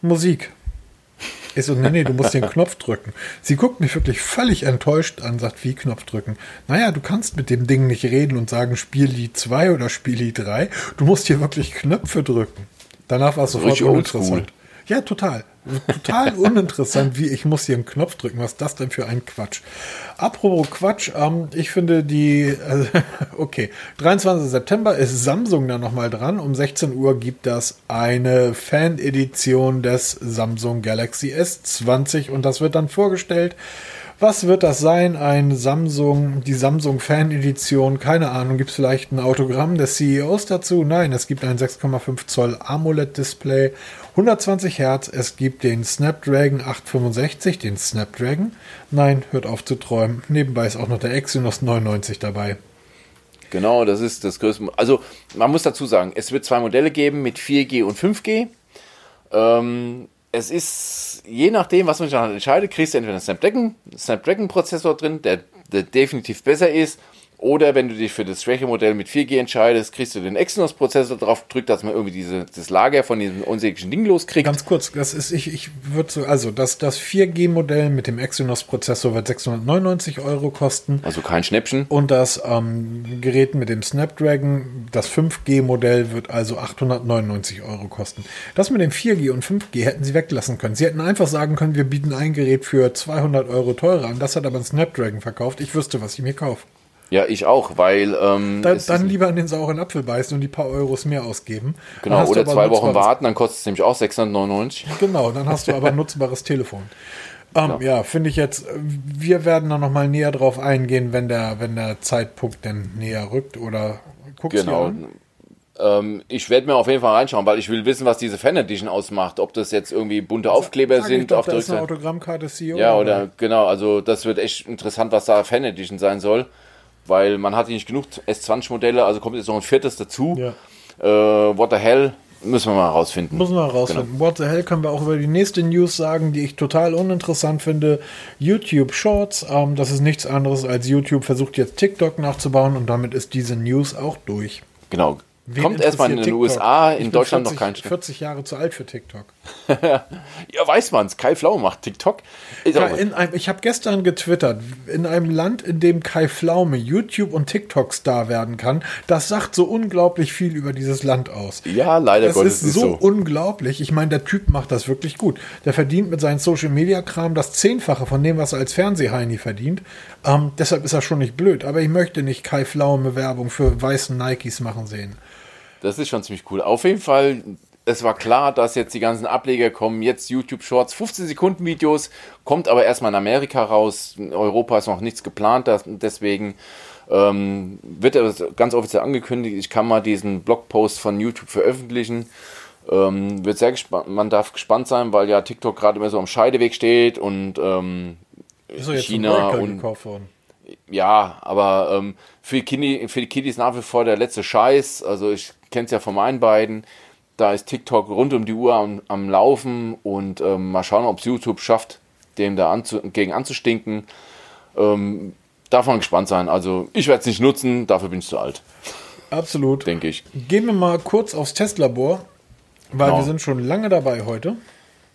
Musik. Ich so, nee, nee, du musst den Knopf drücken. Sie guckt mich wirklich völlig enttäuscht an, sagt, wie Knopf drücken? Naja, du kannst mit dem Ding nicht reden und sagen, spiel Lied 2 oder spiel Lied 3. Du musst hier wirklich Knöpfe drücken. Danach war es sofort uninteressant. Ja, total. Total uninteressant, wie ich muss hier einen Knopf drücken. Was ist das denn für ein Quatsch? Apropos Quatsch, ähm, ich finde die, äh, okay, 23. September ist Samsung da nochmal dran. Um 16 Uhr gibt das eine Fan-Edition des Samsung Galaxy S20 und das wird dann vorgestellt. Was wird das sein? Ein Samsung, die Samsung Fan Edition? Keine Ahnung. Gibt es vielleicht ein Autogramm des CEOs dazu? Nein, es gibt ein 6,5 Zoll AMOLED Display 120 Hertz, es gibt den Snapdragon 865, den Snapdragon. Nein, hört auf zu träumen. Nebenbei ist auch noch der Exynos 99 dabei. Genau, das ist das größte. Also, man muss dazu sagen, es wird zwei Modelle geben mit 4G und 5G. Ähm, es ist, je nachdem, was man sich entscheidet, kriegst du entweder einen Snapdragon, Snapdragon drin, der, der definitiv besser ist, oder wenn du dich für das Schwäche-Modell mit 4G entscheidest, kriegst du den Exynos-Prozessor drauf gedrückt, dass man irgendwie diese, das Lager von diesem unsäglichen Ding loskriegt. Ganz kurz, das ist, ich, ich würde so, also das, das 4G-Modell mit dem Exynos-Prozessor wird 699 Euro kosten. Also kein Schnäppchen. Und das ähm, Gerät mit dem Snapdragon, das 5G-Modell wird also 899 Euro kosten. Das mit dem 4G und 5G hätten sie weglassen können. Sie hätten einfach sagen können, wir bieten ein Gerät für 200 Euro teurer an. Das hat aber ein Snapdragon verkauft. Ich wüsste, was ich mir kaufe. Ja, ich auch, weil. Ähm, da, dann lieber in den sauren Apfel beißen und die paar Euros mehr ausgeben. Genau, oder zwei Wochen warten, dann kostet es nämlich auch 699. Genau, dann hast du aber ein nutzbares Telefon. Ähm, ja, ja finde ich jetzt, wir werden da nochmal näher drauf eingehen, wenn der, wenn der Zeitpunkt denn näher rückt oder guckst genau. Ähm, ich werde mir auf jeden Fall reinschauen, weil ich will wissen, was diese Fan Edition ausmacht. Ob das jetzt irgendwie bunte Aufkleber sind doch, auf der Rückseite. Autogrammkarte CEO. Ja, oder, oder genau, also das wird echt interessant, was da Fan Edition sein soll weil man hatte nicht genug S20-Modelle, also kommt jetzt noch ein viertes dazu. Ja. Äh, what the hell? Müssen wir mal herausfinden. Müssen wir herausfinden. Genau. What the hell können wir auch über die nächste News sagen, die ich total uninteressant finde. YouTube Shorts. Ähm, das ist nichts anderes als YouTube versucht jetzt TikTok nachzubauen und damit ist diese News auch durch. Genau. Wen Kommt erstmal in den TikTok? USA, in Deutschland 40, noch kein Stück. 40 Jahre zu alt für TikTok. ja, weiß man's. Kai Flau macht TikTok. Einem, ich habe gestern getwittert, in einem Land, in dem Kai Pflaume YouTube und TikTok Star werden kann, das sagt so unglaublich viel über dieses Land aus. Ja, leider das Gottes ist so, so unglaublich. Ich meine, der Typ macht das wirklich gut. Der verdient mit seinem Social Media Kram das Zehnfache von dem, was er als Fernsehheini verdient. Ähm, deshalb ist er schon nicht blöd. Aber ich möchte nicht Kai Pflaume Werbung für weißen Nikes machen sehen. Das ist schon ziemlich cool. Auf jeden Fall, es war klar, dass jetzt die ganzen Ableger kommen. Jetzt YouTube Shorts, 15 Sekunden Videos, kommt aber erstmal in Amerika raus. In Europa ist noch nichts geplant, deswegen ähm, wird das ganz offiziell angekündigt. Ich kann mal diesen Blogpost von YouTube veröffentlichen. Ähm, wird sehr gespannt, man darf gespannt sein, weil ja TikTok gerade immer so am Scheideweg steht und ähm, China und gekauft worden ja, aber ähm, für, die Kiddies, für die Kiddies nach wie vor der letzte Scheiß. Also ich kenne es ja von meinen beiden. Da ist TikTok rund um die Uhr am, am Laufen und ähm, mal schauen, ob es YouTube schafft, dem da anzu, gegen anzustinken. Ähm, darf man gespannt sein. Also ich werde es nicht nutzen, dafür bin ich zu alt. Absolut. Denke ich. Gehen wir mal kurz aufs Testlabor, weil genau. wir sind schon lange dabei heute.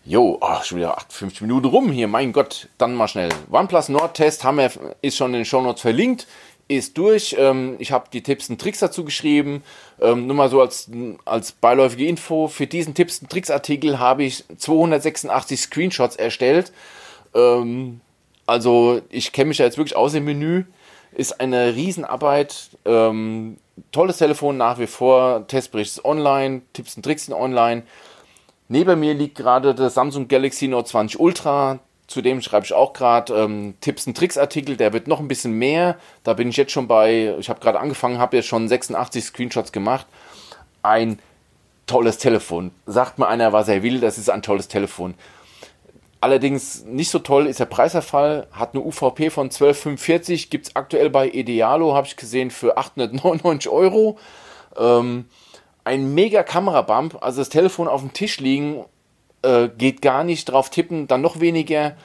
Jo, oh, schon wieder 58 Minuten rum hier, mein Gott. Dann mal schnell. OnePlus Nord-Test haben wir, ist schon in den Show Notes verlinkt, ist durch. Ähm, ich habe die Tipps und Tricks dazu geschrieben. Ähm, nur mal so als, als beiläufige Info. Für diesen Tipps und Tricks Artikel habe ich 286 Screenshots erstellt. Ähm, also ich kenne mich ja jetzt wirklich aus im Menü. Ist eine Riesenarbeit. Ähm, tolles Telefon nach wie vor. Testbericht ist online. Tipps und Tricks sind online. Neben mir liegt gerade der Samsung Galaxy Note 20 Ultra. Zudem schreibe ich auch gerade ähm, Tipps und Tricks Artikel. Der wird noch ein bisschen mehr. Da bin ich jetzt schon bei, ich habe gerade angefangen, habe jetzt schon 86 Screenshots gemacht. Ein tolles Telefon. Sagt mir einer, was er will, das ist ein tolles Telefon. Allerdings nicht so toll ist der Preiserfall, hat eine UVP von 12,45, gibt es aktuell bei Idealo, habe ich gesehen, für 899 Euro. Ähm, ein mega Kamerabump, also das Telefon auf dem Tisch liegen, äh, geht gar nicht drauf tippen, dann noch weniger.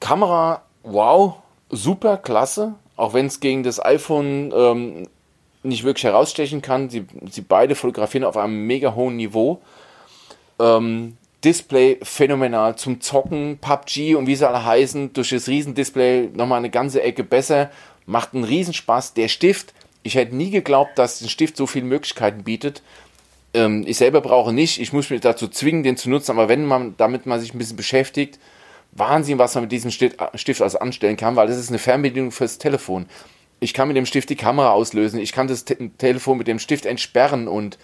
Kamera, wow, super, klasse, auch wenn es gegen das iPhone ähm, nicht wirklich herausstechen kann. Sie, sie beide fotografieren auf einem mega hohen Niveau. Ähm, Display phänomenal zum Zocken, PUBG und wie sie alle heißen, durch das Riesendisplay nochmal eine ganze Ecke besser, macht einen Riesenspaß. Der Stift, ich hätte nie geglaubt, dass ein Stift so viele Möglichkeiten bietet. Ähm, ich selber brauche nicht, ich muss mich dazu zwingen, den zu nutzen, aber wenn man, damit man sich ein bisschen beschäftigt, Wahnsinn, was man mit diesem Stift, Stift also anstellen kann, weil das ist eine Fernbedienung fürs Telefon. Ich kann mit dem Stift die Kamera auslösen, ich kann das Te Telefon mit dem Stift entsperren und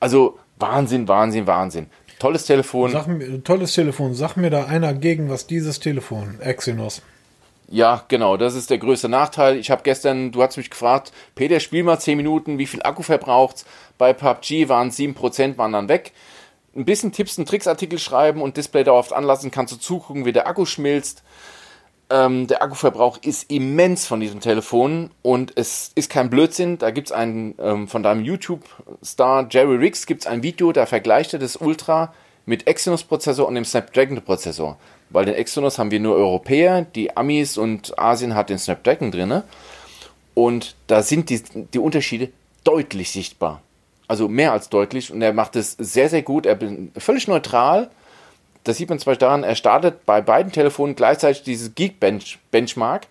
also Wahnsinn, Wahnsinn, Wahnsinn. Tolles Telefon. Sag tolles Telefon. Sag mir da einer gegen was dieses Telefon, Exynos. Ja, genau, das ist der größte Nachteil. Ich habe gestern, du hast mich gefragt, Peter, spiel mal 10 Minuten, wie viel Akku verbraucht's? Bei PUBG waren 7%, waren dann weg. Ein bisschen Tipps und Tricks Artikel schreiben und Display dauerhaft anlassen, kannst du zugucken, wie der Akku schmilzt. Ähm, der Akkuverbrauch ist immens von diesem Telefon und es ist kein Blödsinn. Da gibt es einen ähm, von deinem YouTube-Star Jerry Riggs gibt es ein Video, da vergleicht er das Ultra mit Exynos-Prozessor und dem Snapdragon-Prozessor. Weil den Exynos haben wir nur Europäer, die Amis und Asien hat den Snapdragon drin. Und da sind die, die Unterschiede deutlich sichtbar. Also mehr als deutlich. Und er macht es sehr, sehr gut. Er bin völlig neutral das sieht man zum Beispiel daran, er startet bei beiden Telefonen gleichzeitig dieses Geek -Bench Benchmark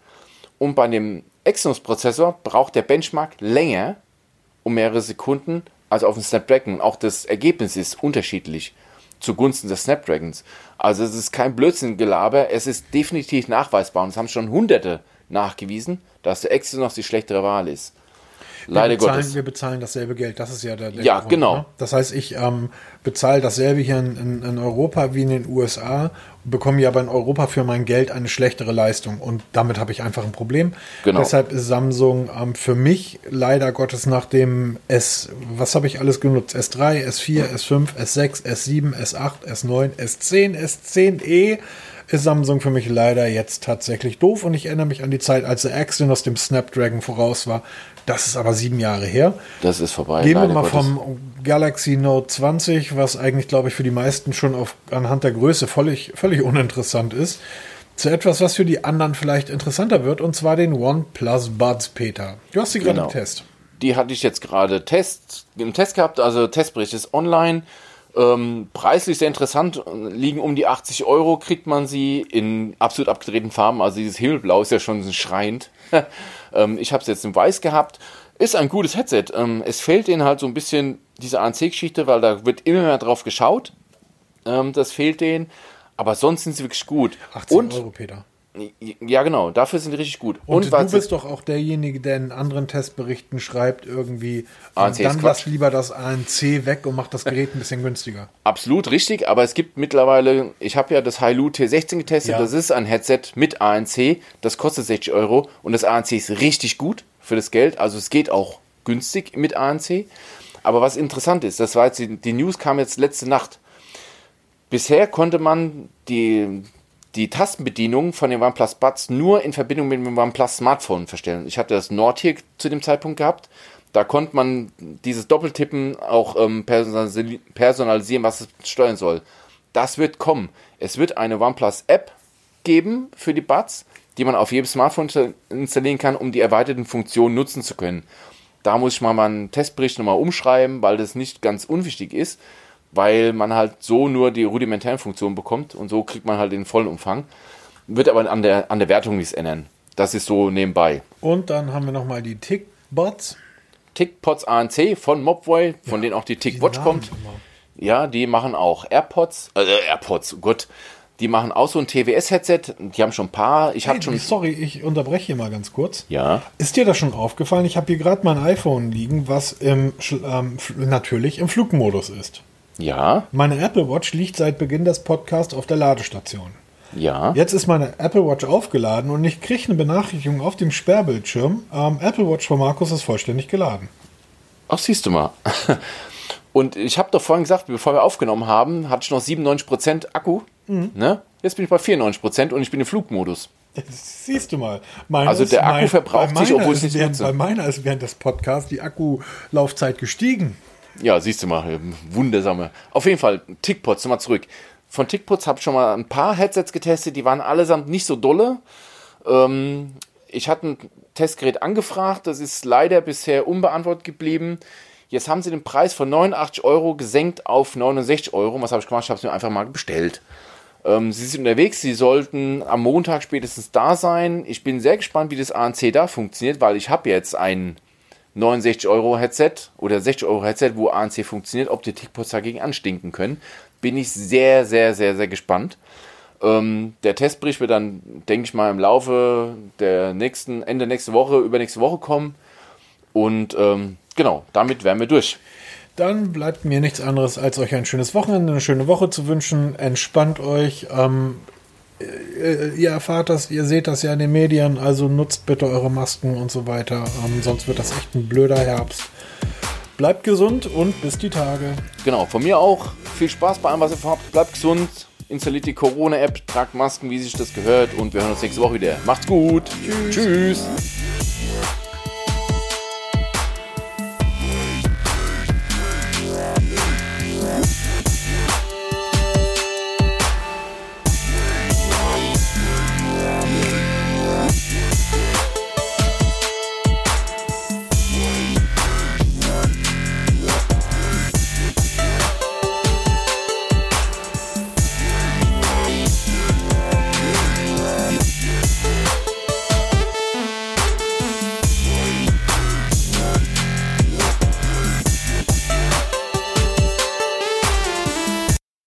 und bei dem Exynos-Prozessor braucht der Benchmark länger, um mehrere Sekunden, als auf dem Snapdragon. Auch das Ergebnis ist unterschiedlich zugunsten des Snapdragons. Also es ist kein Blödsinn-Gelaber, es ist definitiv nachweisbar und es haben schon Hunderte nachgewiesen, dass der Exynos die schlechtere Wahl ist. Leider wir bezahlen, Gottes. Wir bezahlen dasselbe Geld, das ist ja der, der Ja, Grund, genau. Ne? Das heißt, ich ähm, bezahle dasselbe hier in, in, Europa wie in den USA, bekomme ja aber in Europa für mein Geld eine schlechtere Leistung und damit habe ich einfach ein Problem. Genau. Deshalb ist Samsung ähm, für mich leider Gottes nach dem S, was habe ich alles genutzt? S3, S4, S5, S6, S7, S8, S9, S10, S10e ist Samsung für mich leider jetzt tatsächlich doof und ich erinnere mich an die Zeit, als der Exynos dem Snapdragon voraus war. Das ist aber sieben Jahre her. Das ist vorbei. Gehen wir mal Gottes. vom Galaxy Note 20, was eigentlich, glaube ich, für die meisten schon auf, anhand der Größe völlig, völlig uninteressant ist, zu etwas, was für die anderen vielleicht interessanter wird, und zwar den OnePlus Buds, Peter. Du hast sie gerade genau. im Test. Die hatte ich jetzt gerade Test, im Test gehabt, also Testbericht ist online. Ähm, preislich sehr interessant, liegen um die 80 Euro, kriegt man sie in absolut abgedrehten Farben. Also dieses Himmelblau ist ja schon schreiend. ähm, ich habe es jetzt in Weiß gehabt. Ist ein gutes Headset. Ähm, es fehlt denen halt so ein bisschen diese ANC-Geschichte, weil da wird immer mehr drauf geschaut. Ähm, das fehlt denen. Aber sonst sind sie wirklich gut. 80 Und, Euro, Peter. Ja, genau, dafür sind die richtig gut. Und, und du bist doch auch derjenige, der in anderen Testberichten schreibt, irgendwie, dann lass lieber das ANC weg und macht das Gerät ein bisschen günstiger. Absolut richtig, aber es gibt mittlerweile, ich habe ja das Hailu T16 getestet, ja. das ist ein Headset mit ANC, das kostet 60 Euro und das ANC ist richtig gut für das Geld, also es geht auch günstig mit ANC. Aber was interessant ist, das war jetzt, die, die News kam jetzt letzte Nacht. Bisher konnte man die die Tastenbedienung von den OnePlus Buds nur in Verbindung mit dem OnePlus Smartphone verstellen. Ich hatte das Nord hier zu dem Zeitpunkt gehabt. Da konnte man dieses Doppeltippen auch ähm, personalisieren, was es steuern soll. Das wird kommen. Es wird eine OnePlus App geben für die Buds, die man auf jedem Smartphone installieren kann, um die erweiterten Funktionen nutzen zu können. Da muss ich mal meinen Testbericht nochmal umschreiben, weil das nicht ganz unwichtig ist weil man halt so nur die rudimentären Funktionen bekommt und so kriegt man halt den vollen Umfang. Wird aber an der, an der Wertung nichts ändern. Das ist so nebenbei. Und dann haben wir nochmal die Tickbots. Tickpots ANC von Mobway, von ja, denen auch die Tickwatch kommt. Immer. Ja, die machen auch AirPods, äh, AirPods, gut. Die machen auch so ein TWS-Headset. Die haben schon ein paar. Ich habe Hey, schon. sorry, ich unterbreche hier mal ganz kurz. Ja. Ist dir das schon aufgefallen? Ich habe hier gerade mein iPhone liegen, was im, ähm, natürlich im Flugmodus ist. Ja. Meine Apple Watch liegt seit Beginn des Podcasts auf der Ladestation. Ja. Jetzt ist meine Apple Watch aufgeladen und ich kriege eine Benachrichtigung auf dem Sperrbildschirm. Ähm, Apple Watch von Markus ist vollständig geladen. Ach, siehst du mal. Und ich habe doch vorhin gesagt, bevor wir aufgenommen haben, hatte ich noch 97% Akku. Mhm. Ne? Jetzt bin ich bei 94% und ich bin im Flugmodus. Das siehst du mal. Meine Also der Akku verbraucht bei sich, obwohl ist nicht während, nutze. Bei meiner ist während des Podcasts die Akkulaufzeit gestiegen. Ja, siehst du mal, wundersame. Auf jeden Fall, Tickpots, nochmal zurück. Von Tickpots habe ich schon mal ein paar Headsets getestet, die waren allesamt nicht so dolle. Ähm, ich hatte ein Testgerät angefragt, das ist leider bisher unbeantwortet geblieben. Jetzt haben sie den Preis von 89 Euro gesenkt auf 69 Euro. Was habe ich gemacht? Ich habe es mir einfach mal bestellt. Ähm, sie sind unterwegs, sie sollten am Montag spätestens da sein. Ich bin sehr gespannt, wie das ANC da funktioniert, weil ich habe jetzt ein 69 Euro Headset oder 60 Euro Headset, wo ANC funktioniert, ob die Tickpots dagegen anstinken können. Bin ich sehr, sehr, sehr, sehr gespannt. Ähm, der Testbericht wird dann, denke ich mal, im Laufe der nächsten, Ende nächste Woche, übernächste Woche kommen. Und ähm, genau, damit wären wir durch. Dann bleibt mir nichts anderes, als euch ein schönes Wochenende, eine schöne Woche zu wünschen. Entspannt euch. Ähm, äh, ihr erfahrt das, ihr seht das ja in den Medien, also nutzt bitte eure Masken und so weiter. Ähm, sonst wird das echt ein blöder Herbst. Bleibt gesund und bis die Tage. Genau, von mir auch. Viel Spaß bei allem, was ihr vorhabt. Bleibt gesund. Installiert die Corona-App, tragt Masken, wie sich das gehört. Und wir hören uns nächste Woche wieder. Macht's gut. Tschüss. Tschüss.